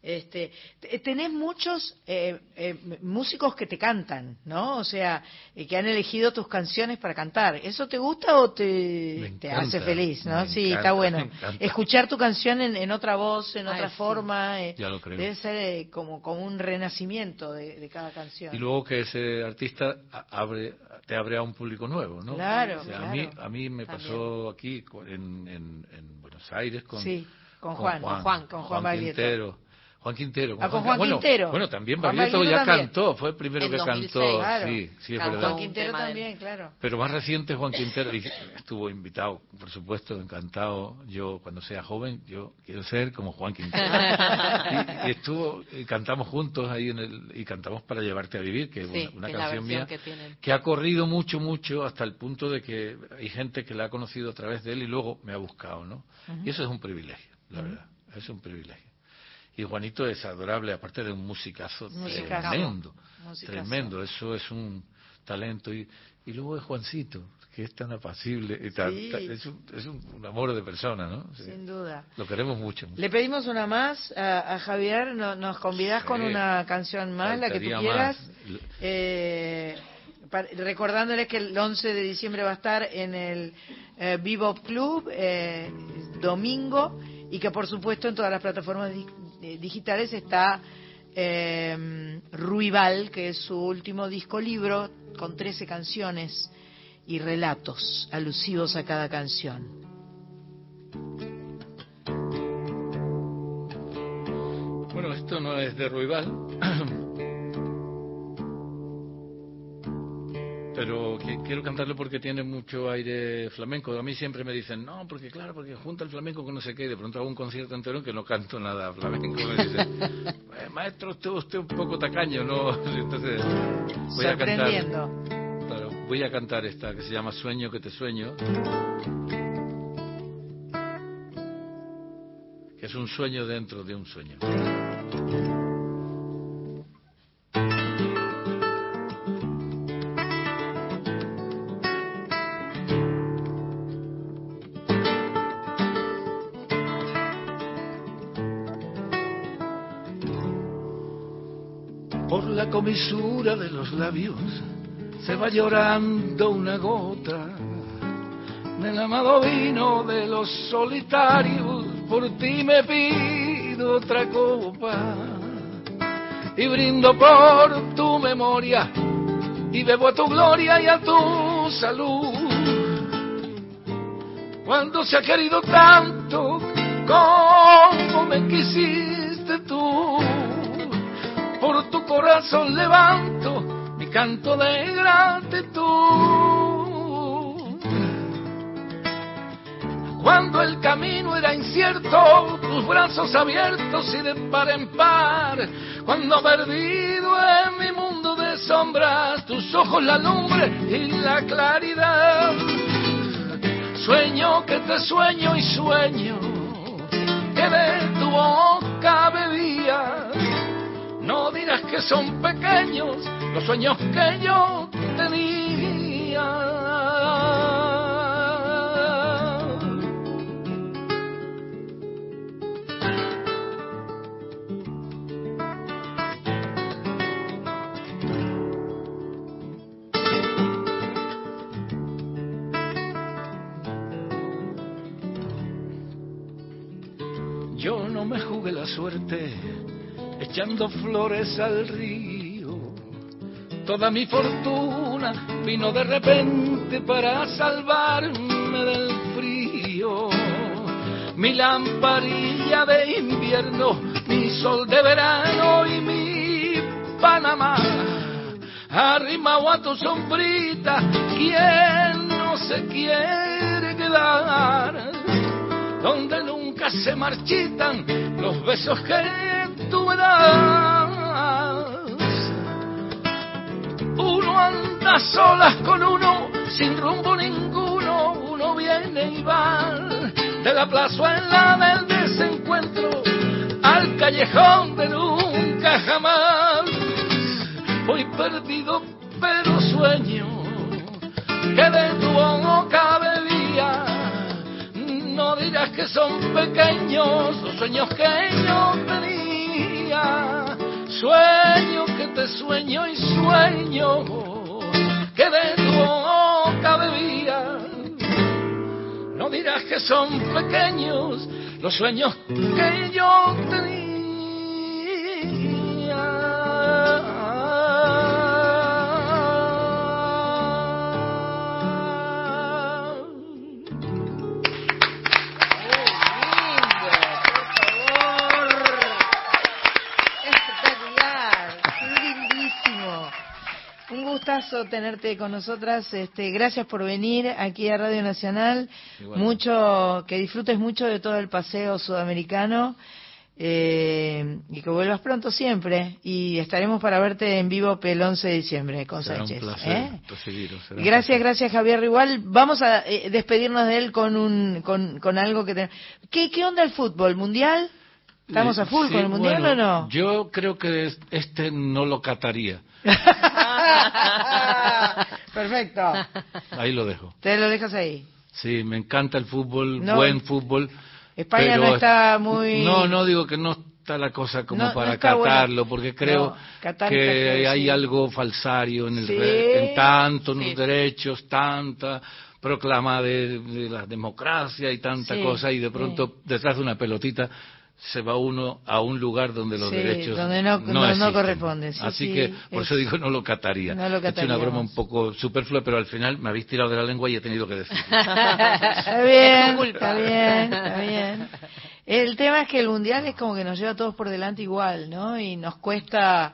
Este, te- tenés muchos eh, eh, músicos que te cantan, ¿no? O sea, eh, que han elegido tus canciones para cantar. ¿Eso te gusta o te, hace feliz, no? sí, encanta, está bueno. Escuchar tu canción en, en otra voz, en Ay, otra sí. forma, eh, Ya lo creo. debe ser eh, como, como un renacimiento de, de cada canción. Y luego que ese artista a- abre, te abre a un público nuevo, ¿no? Claro, O sea, claro. A mí, a mí me También. pasó aquí en, en, en Buenos Aires con, Sí, con Juan, Juan, con Juan, con Juan Baglietto. Juan Quintero. Ah, con Juan bueno, Quintero. Bueno, también Baglietto ya también. cantó, fue el primero En que 2006, cantó. claro. Sí, sí, es verdad. Juan Quintero también, claro. Pero más reciente Juan Quintero y estuvo invitado, por supuesto, encantado. Yo cuando sea joven, yo quiero ser como Juan Quintero. y, y estuvo, y cantamos juntos ahí en el y cantamos para llevarte a vivir, que es Sí, una, una que es la canción mía que ha corrido mucho, mucho hasta el punto de que hay gente que la ha conocido a través de él y luego me ha buscado, ¿no? Y eso es un privilegio, la verdad, es un privilegio. Y Juanito es adorable, aparte de un musicazo, Musicazo. tremendo, Musicazo. tremendo, eso es un talento. Y, y luego es Juancito, que es tan apacible, y tan- Sí. tan- es, un, es un- un amor de persona, ¿no? Sí. Sin duda. Lo queremos mucho. Le pedimos una más a, a Javier, no- nos convidás Sí. con una canción más, la que tú quieras. Eh, recordándoles que el 11 de diciembre va a estar en el eh, Bebop Club, eh, domingo, y que por supuesto en todas las plataformas digitales está eh, Ruibal, que es su último disco libro, con 13 canciones y relatos alusivos a cada canción. Bueno, esto no es de Ruibal, pero que- quiero cantarlo porque tiene mucho aire flamenco. A mí siempre me dicen, no, porque claro, porque junta el flamenco con no sé qué, y de pronto hago un concierto entero en que no canto nada flamenco. Me dicen, "Eh, maestro, usted, usted un poco tacaño, ¿no? Entonces voy a cantar, claro, voy a cantar esta que se llama Sueño que te sueño. Que es un sueño dentro de un sueño. La comisura de los labios se va llorando una gota del amado vino de los solitarios. Por ti me pido otra copa y brindo por tu memoria y bebo a tu gloria y a tu salud. Cuando se ha querido tanto corazón levanto mi canto de gratitud. Cuando el camino era incierto, tus brazos abiertos y de par en par. Cuando perdido en mi mundo de sombras, tus ojos la lumbre y la claridad. Sueño que te sueño y sueño que de tu boca bebía. No dirás que son pequeños los sueños que yo flores al río. Toda mi fortuna vino de repente para salvarme del frío. Mi lamparilla de invierno, mi sol de verano y mi Panamá. Arrimado a tu sombrita, ¿quién no se quiere quedar? Donde nunca se marchitan los besos que tú das. Uno anda solas con uno, sin rumbo ninguno, uno viene y va. De la plazuela del desencuentro al callejón de nunca jamás. Voy perdido, pero sueño que de tu boca bebía. No dirás que son pequeños los sueños que yo tenía. Sueño que te sueño y sueño que de tu boca bebía. No dirás que son pequeños los sueños que yo tenía. Gustazo tenerte con nosotras. Este, gracias por venir aquí a Radio Nacional. Mucho, que disfrutes mucho de todo el paseo sudamericano eh, y que vuelvas pronto siempre. Y estaremos para verte en vivo el 11 de diciembre con Será un Sánchez. placer ¿eh? será un Gracias, placer. gracias Javier Igual Vamos a eh, despedirnos de él con un con, con algo que te... ¿Qué, ¿Qué onda el fútbol? ¿Mundial? ¿Estamos Eh, a full sí, con el mundial bueno, o no? Yo creo que es- este no lo cataría. Perfecto. Ahí lo dejo. Te lo dejas ahí. Sí, me encanta el fútbol, No. buen fútbol. España pero- no está muy... No, no digo que no está la cosa como No, no para bueno. catarlo, porque creo No, Qatar que hay sí. algo falsario en, el Sí. re- en tantos Sí. derechos, tanta proclama de, de la democracia y tanta Sí, cosa, y de pronto detrás de una pelotita se va uno a un lugar donde los Sí, derechos donde no- no- no corresponden, sí, Así sí, que por es- eso digo no lo cataría. No lo He hecho una broma un poco superflua, pero al final me habéis tirado de la lengua y he tenido que decir. Está bien, está bien, está bien. El tema es que el mundial es como que nos lleva a todos por delante igual, ¿no? Y nos cuesta,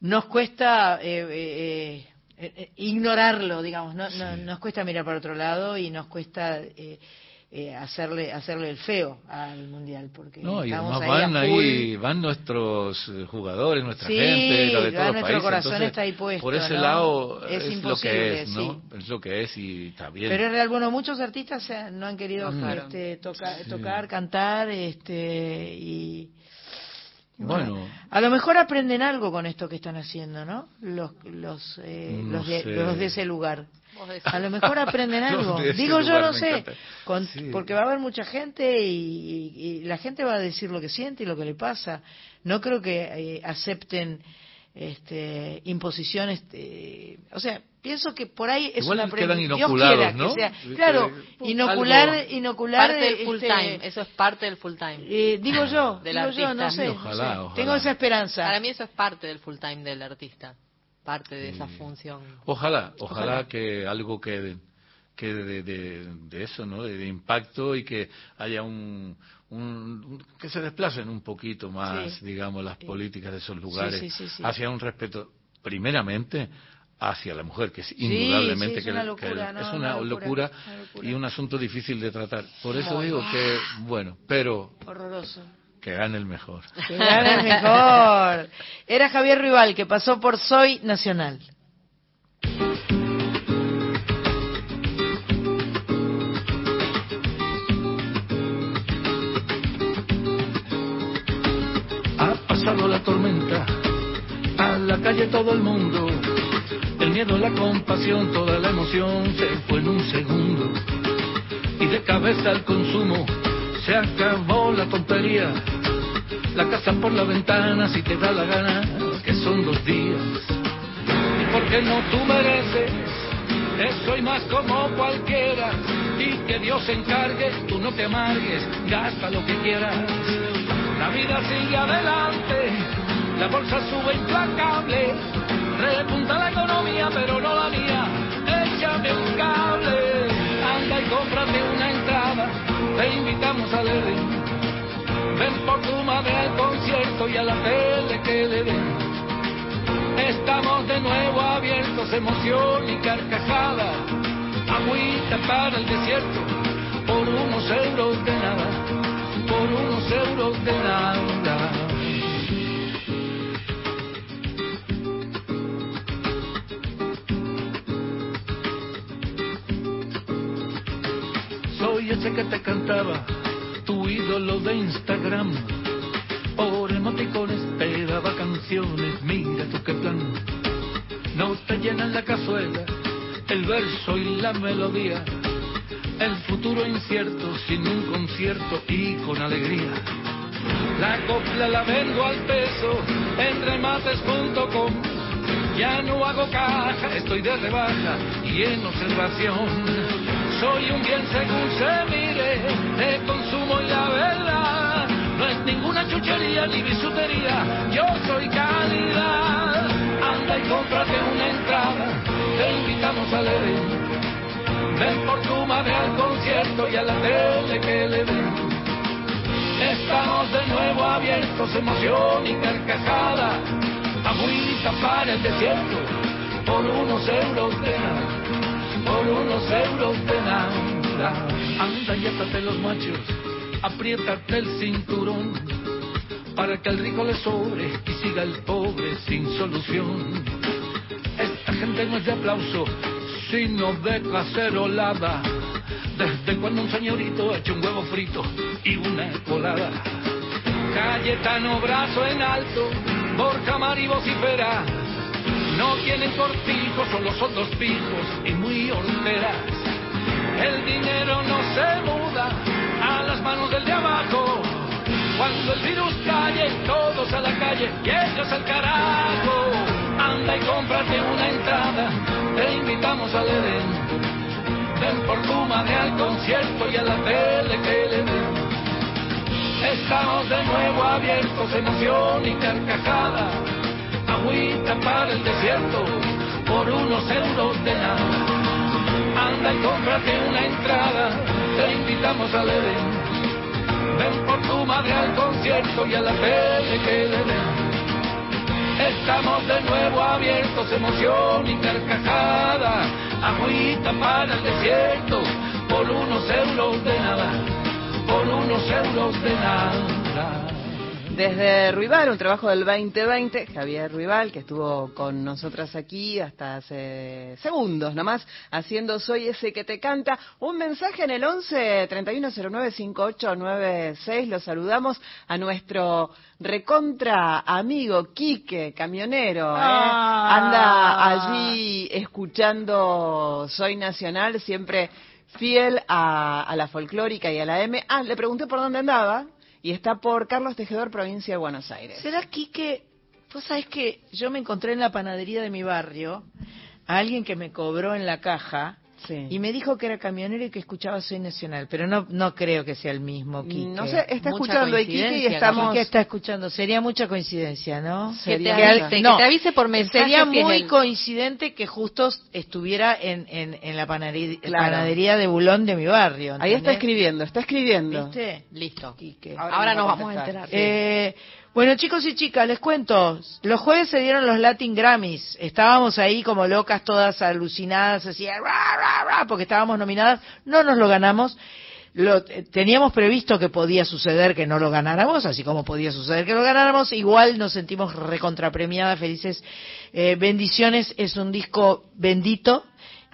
nos cuesta eh, eh, eh, eh, ignorarlo, digamos, no, no- nos cuesta mirar para otro lado y nos cuesta eh, hacerle hacerle el feo al mundial porque No, y además van ahí, van nuestros eh, jugadores, nuestra Sí, gente, la de todos los nuestro países. corazón entonces, está ahí puesto, Por ese ¿no? lado Es es, lo que es, ¿no? sí. Es lo que es y está bien. Pero es real, bueno, muchos artistas se- no han querido Mm. este, toca- tocar, cantar, este, y Bueno. a lo mejor aprenden algo con esto que están haciendo, ¿no? Los los eh, No los, de, los de ese lugar. A lo mejor aprenden algo. Digo yo, no sé, encanta. con- Sí. porque va a haber mucha gente y, y- y la gente va a decir lo que siente y lo que le pasa. No creo que eh, acepten este, imposiciones. eh, o sea, pienso que por ahí es Igual una quedan inoculados, quiera que ¿no? sea- claro, pum, inocular, algo. inocular. parte del full este, time, eso es parte del full time. eh, digo yo, Del digo yo, no no sé. ojalá. Tengo esa esperanza. Para mí eso es parte del full time del artista, parte de esa función. Ojalá, ojalá, Ojalá. que algo quede, quede de, de- de eso, ¿no? De, de impacto y que haya un, un- un- que se desplacen un poquito más, Sí. digamos, las políticas de esos lugares sí, sí, sí. hacia un respeto, primeramente hacia la mujer, que es indudablemente es que, una que locura, ¿no? es Una una locura, locura, una locura. y un asunto difícil de tratar. Por eso digo que, bueno, pero Horroroso. Que gane el mejor. Que gane el mejor. Era Javier Rival, que pasó por Soy Nacional. Ha pasado la tormenta, a la calle todo el mundo. El miedo, la compasión, toda la emoción se fue en un segundo. Y de cabeza al consumo, se acabó la tontería. La casa por la ventana, si te da la gana, que son dos días. Y porque no tú mereces, eso y más como cualquiera. Y que Dios se encargue, tú no te amargues, gasta lo que quieras. La vida sigue adelante, la bolsa sube implacable, repunta la economía, pero no la mía. Échame un cable, anda y entrada, te invitamos al Edén. Ven por tu madre al concierto y a la tele que le den. Estamos de nuevo abiertos, emoción y carcajada. Agüita para el desierto, por unos euros de nada, por unos euros de nada. Soy ese que te cantaba, tu ídolo de Instagram. Por emoticones te daba canciones, mira tú qué plan. No te llenan la cazuela, el verso y la melodía. El futuro incierto, sin un concierto y con alegría. La copla la vendo al peso en remates.com. Ya no hago caja, estoy de rebaja y en observación. Soy un bien según se mire, de consumo y la verdad. No es ninguna chuchería ni bisutería, yo soy calidad. Anda y cómprate una entrada, te invitamos al evento. Ven por tu madre al concierto y a la tele que le den. Estamos de nuevo abiertos, emoción y carcajada. Agüita para el desierto, por unos euros de nada, por unos euros de nada. Anda y átate los machos, apriétate el cinturón, para que al rico le sobre y siga el pobre sin solución. Esta gente no es de aplauso, sino de cacerolada. Desde cuando un señorito ha hecho un huevo frito y una colada. Cayetano brazo en alto, Borja Mari vocifera. No tienen cortijos, solo son dos pijos y muy horteras. El dinero no se muda a las manos del de abajo. Cuando el virus calle, todos a la calle y ellos al carajo. Anda y cómprate una entrada, te invitamos al Edén. Ven por tu madre al concierto y a la tele que le den. Estamos de nuevo abiertos, emoción y carcajada. Agüita para el desierto, por unos euros de nada. Anda y cómprate una entrada, te invitamos al Edén. Ven por tu madre al concierto y a la tele que le den. Estamos de nuevo abiertos, emoción y carcajada. Agüita para el desierto, por unos euros de nada, por unos euros de nada. Desde Ruibal, un trabajo del 2020, Javier Ruibal, que estuvo con nosotras aquí hasta hace segundos nomás, haciendo Soy ese que te canta. Un mensaje en el 11 3109 5896. Lo saludamos a nuestro recontra amigo Quique, camionero. ¿eh? Ah. Anda allí escuchando Soy Nacional, siempre fiel a, a la folclórica y a la M. Ah, le pregunté por dónde andaba y está por Carlos Tejedor, provincia de Buenos Aires. ¿Será Quique? Vos sabés que yo me encontré en la panadería de mi barrio a alguien que me cobró en la caja Sí. y me dijo que era camionero y que escuchaba Soy Nacional, pero no no creo que sea el mismo Quique. No sé, está Mucha escuchando y Quique y estamos... Quique está escuchando, sería mucha coincidencia, ¿no? Que te, Sería que avise, al- que no, te avise por mensaje. Sería si es muy el- coincidente que justo estuviera en, en, en la panadería, Claro. panadería de Bulón de mi barrio. Ahí está ¿entendés? escribiendo, está escribiendo. ¿Viste? Listo. Quique. Ahora Ahora, nos vamos a enterar. Eh, bueno, chicos y chicas, les cuento. Los jueves se dieron los Latin Grammys. Estábamos ahí como locas, todas alucinadas, así, ra, ra, ra, porque estábamos nominadas. No nos lo ganamos. Lo, eh, teníamos previsto que podía suceder que no lo ganáramos, así como podía suceder que lo ganáramos. Igual nos sentimos recontrapremiadas, felices. Eh, bendiciones, es un disco bendito.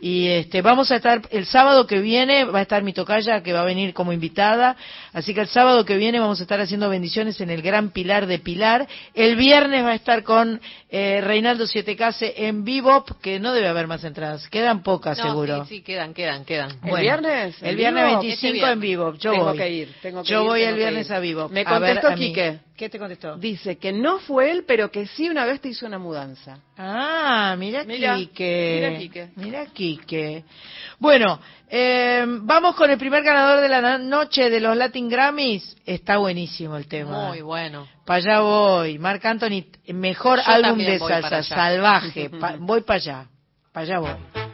Y este, vamos a estar, el sábado que viene va a estar mi tocaya que va a venir como invitada, así que el sábado que viene vamos a estar haciendo bendiciones en el Gran Pilar de Pilar. El viernes va a estar con eh, Reinaldo Siete Case en Bebop, que no debe haber más entradas, quedan pocas No, seguro. Sí, sí, quedan, quedan, quedan. ¿El Bueno, viernes? El ¿En viernes Bebop? 25 Este viernes. en Bebop, yo Tengo voy. que ir, tengo que yo ir, voy tengo el viernes a Bebop. Me A ver, contestó. Quique. ¿Qué te contestó? Dice que no fue él, pero que sí una vez te hizo una mudanza. Ah, mira, Mira, Quique. mira, Quique. Mira, Quique. Bueno, eh, vamos con el primer ganador de la noche de los Latin Grammys. Está buenísimo el tema. Muy bueno. Para allá voy. Marc Anthony, mejor Yo álbum de salsa, salvaje. Pa- voy para allá. Para allá voy.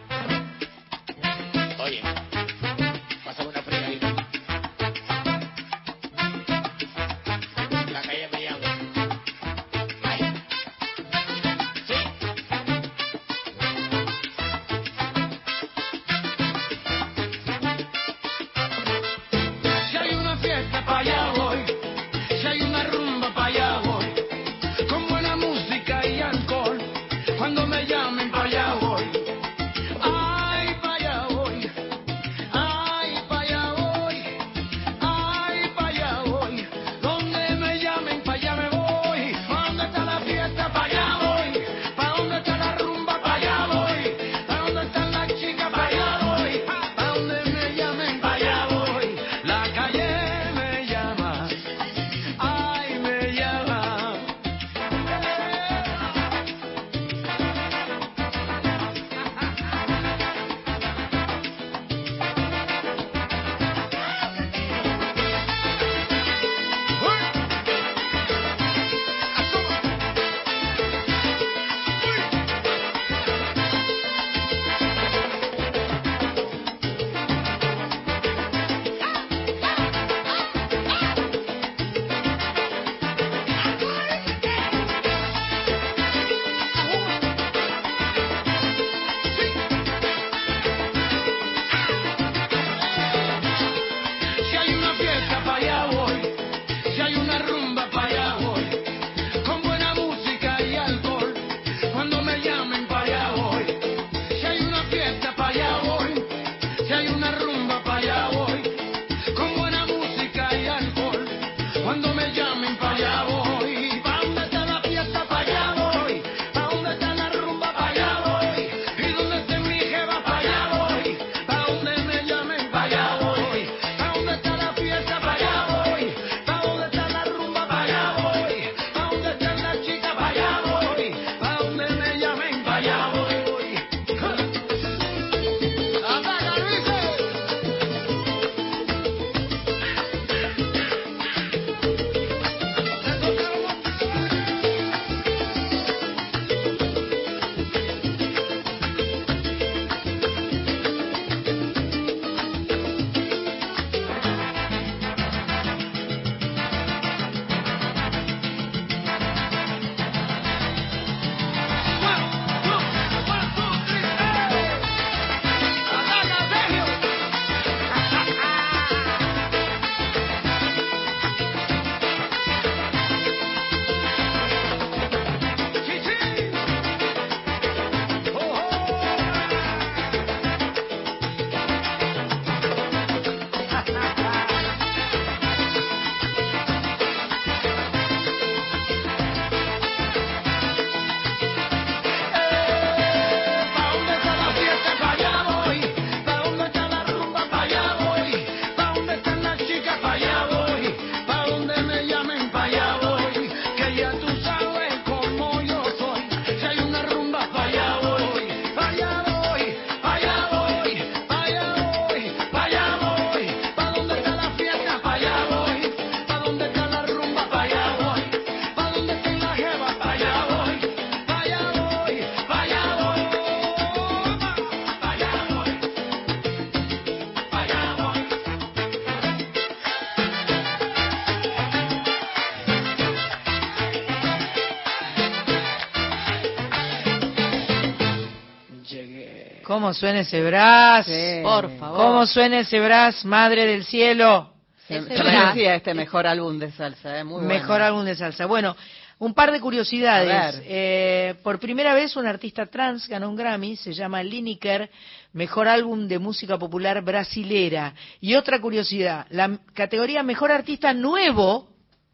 ¿Cómo suena ese brazo? Sí. Por favor. ¿Cómo suena ese brazo, Madre del Cielo? Se, se merecía este mejor álbum de salsa, ¿eh? Muy bueno. Mejor álbum de salsa. Bueno, un par de curiosidades. A ver. Eh, por primera vez un artista trans ganó un Grammy, se llama Lineker, mejor álbum de música popular brasilera. Y otra curiosidad, la categoría mejor artista nuevo,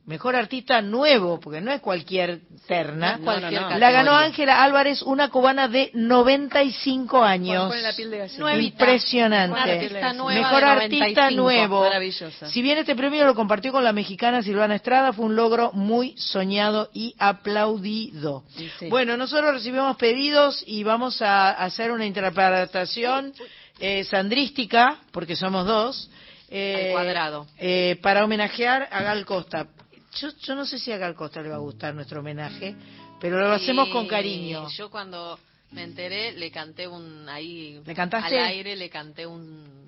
mejor artista nuevo, porque no es cualquier terna, No es cualquier No, no, no. la ganó. Ángela Álvarez, una cubana de 95 años. Pone la piel de gallina. Nuevita. Impresionante. Artista Mejor artista 95. nuevo. Si bien este premio lo compartió con la mexicana Silvana Estrada, fue un logro muy soñado y aplaudido. Sí, sí. Bueno, nosotros recibimos pedidos y vamos a hacer una interpretación eh, sandrística, porque somos dos, eh, Al cuadrado. eh, para homenajear a Gal Costa. Yo, yo no sé si a Gal Costa le va a gustar nuestro homenaje, pero lo hacemos con cariño. Yo cuando me enteré le canté un ahí ¿Le cantaste? al aire le canté un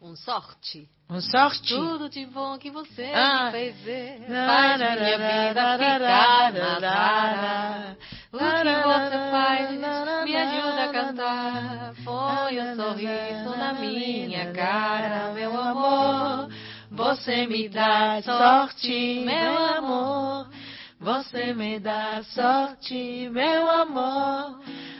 un sorte. Un sorte. Tudo de bom que você Ah. me fez faz minha vida ficar na. O que você faz me ajuda a cantar. Na, um sorriso na, minha cara, meu na, Você me dá sorte, meu amor. Você me dá sorte, meu amor.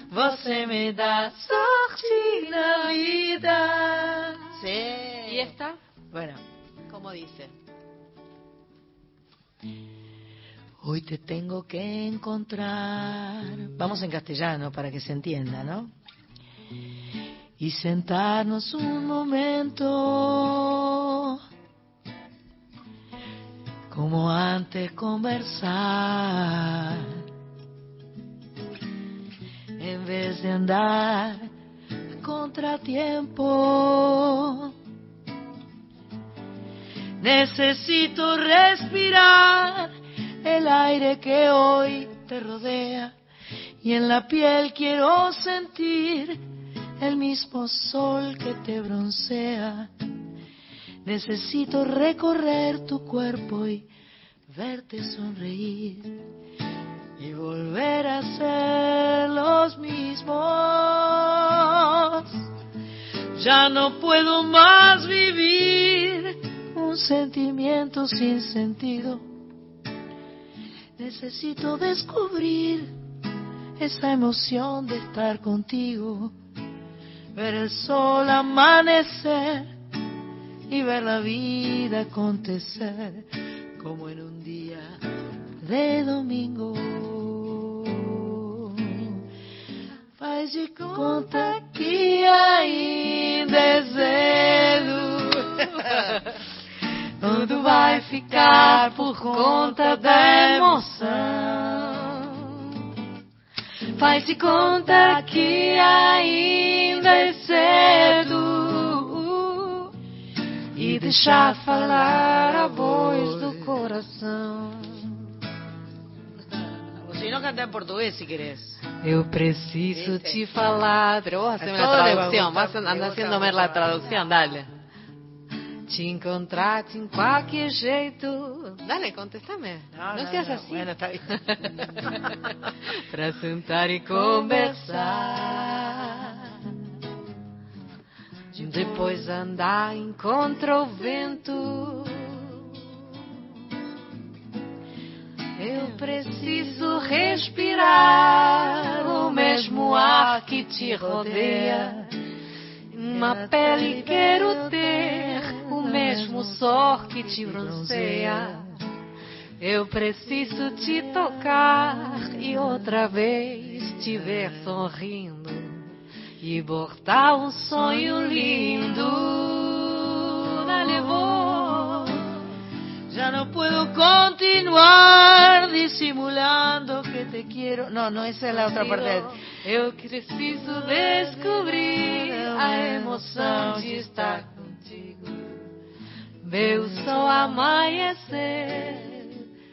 Você me dá sorte na vida. Sí. ¿Y esta? Bueno. ¿Cómo dice? Hoy te tengo que encontrar. Vamos en castellano para que se entienda, ¿no? Y sentarnos un momento. Como antes conversar. En vez de andar a contratiempo. Necesito respirar el aire que hoy te rodea y en la piel quiero sentir el mismo sol que te broncea. Necesito recorrer tu cuerpo y verte sonreír y volver a ser los mismos. Ya no puedo más vivir un sentimiento sin sentido. Necesito descubrir esa emoción de estar contigo, ver el sol amanecer y ver la vida acontecer como en un día de domingo. Faz de conta que ainda é cedo. Tudo vai ficar por conta da emoção. Faz de conta que ainda é cedo. E deixar falar a voz do coração. Si no, canta en portugués si querés. Eu preciso te falar. Pero vos haceme A la todos les va a traducción. gustar, Vas le anda gusta haciéndome mucho la la- traducción, dale. Te encontraste em qualquer jeito. Dale, contéstame. No, seas así. Bueno, está bien. Pra sentar e conversar. Depois andar em contra o vento. Eu preciso respirar o mesmo ar que te rodeia. Uma pele quero ter o mesmo sol que te bronzeia. Eu preciso te tocar e outra vez te ver sorrindo e bordar um sonho lindo. Dale vos. Ya no puedo continuar disimulando que te quiero. No, no, esa es la otra parte. Eu preciso descobrir a emoção de estar contigo. Ver o sol amanhecer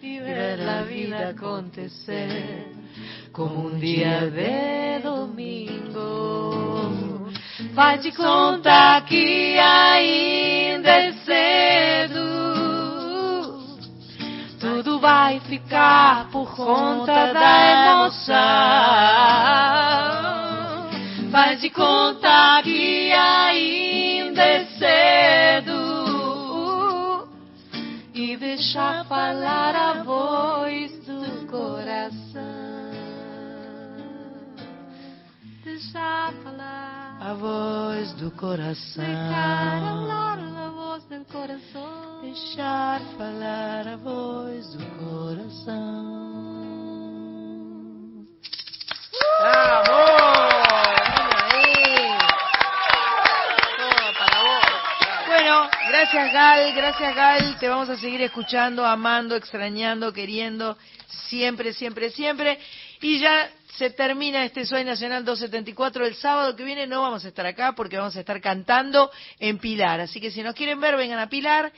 e ver a vida acontecer como um dia de domingo. Vai te contar que ainda é cedo. Tudo vai ficar por conta da emoção. Faz de conta que ainda é cedo e deixar falar a voz Deixar falar. A voz do Deixar coração. falar a voz do coração. Deixar falar a voz do coração. Bueno, gracias Gal, gracias Gal. Te vamos a seguir escuchando, amando, extrañando, queriendo, siempre, siempre, siempre. Y ya se termina este Soy Nacional 274. El sábado que viene no vamos a estar acá porque vamos a estar cantando en Pilar. Así que si nos quieren ver, vengan a Pilar.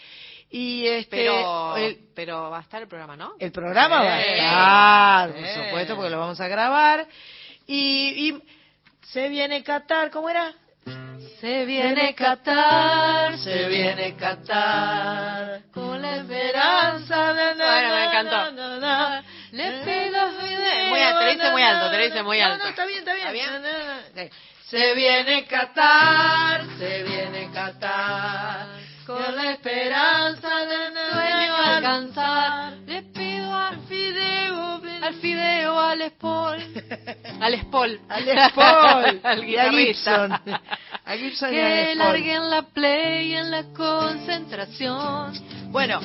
Y este, Pero, el, pero va a estar el programa, ¿no? el programa va a Eh. estar, por supuesto, porque lo vamos a grabar. Y, y se viene Qatar, ¿cómo era? Se viene Qatar, se viene Qatar, con la esperanza. na, Bueno, me na, encantó. na, na. Le pido. Muy alto, te dice muy alto, te dice muy No, alto. No, está bien, está bien. ¿Está bien? Se viene Qatar, se viene Qatar, con la esperanza de sueño alcanzar. Le pido al fideo, al fideo, al espol, al espol, Al Spol al y a Gibson. guitarrista. A Gibson Que larguen la play en la concentración. Bueno,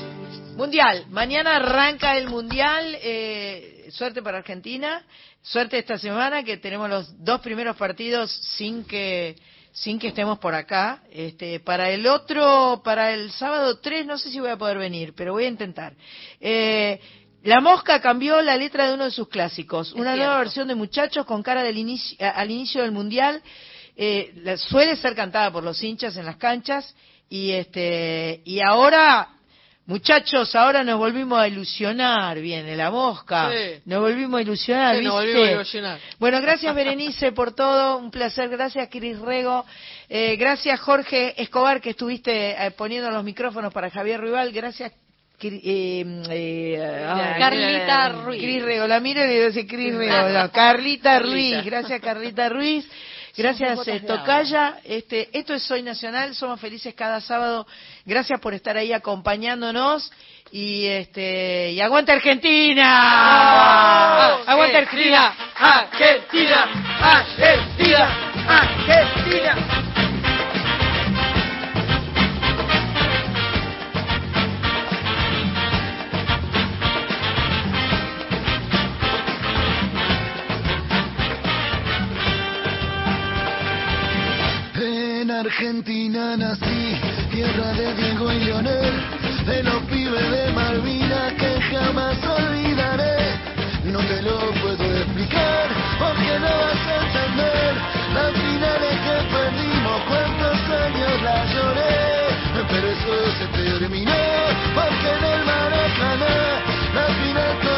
Mundial. Mañana arranca el Mundial. eh, suerte para Argentina. Suerte esta semana que tenemos los dos primeros partidos sin que sin que estemos por acá. Este, para el otro, para el sábado 3, no sé si voy a poder venir, pero voy a intentar. Eh, la Mosca cambió la letra de uno de sus clásicos. Una nueva versión de Muchachos con cara del inicio, al inicio del Mundial. Eh, la- suele ser cantada por los hinchas en las canchas. Y, este, y ahora, muchachos, ahora nos volvimos a ilusionar. Viene la Mosca. Sí. Nos volvimos a ilusionar, Sí, nos ¿viste? volvimos a ilusionar. Bueno, gracias Berenice por todo, un placer. Gracias Cris Rego. Eh, gracias Jorge Escobar que estuviste eh, poniendo los micrófonos para Javier Rival. Gracias. Eh, eh, ay, Carlita eh, Ruiz. Cris Rego, la miro y le digo así, Cris Rego. no, Carlita Ruiz, gracias Carlita Ruiz. Gracias eh, Tocaya. Este, esto es Soy Nacional, somos felices cada sábado. Gracias por estar ahí acompañándonos. Y este y aguanta Argentina. aguanta Argentina. Argentina. Argentina. Argentina. En Argentina nací, tierra de Diego y Leonel, de los pibes de Malvinas que jamás olvidaré. No te lo puedo explicar, porque no vas a entender las finales que perdimos, cuántos años la lloré. Pero eso se terminó, porque en el Maracaná la final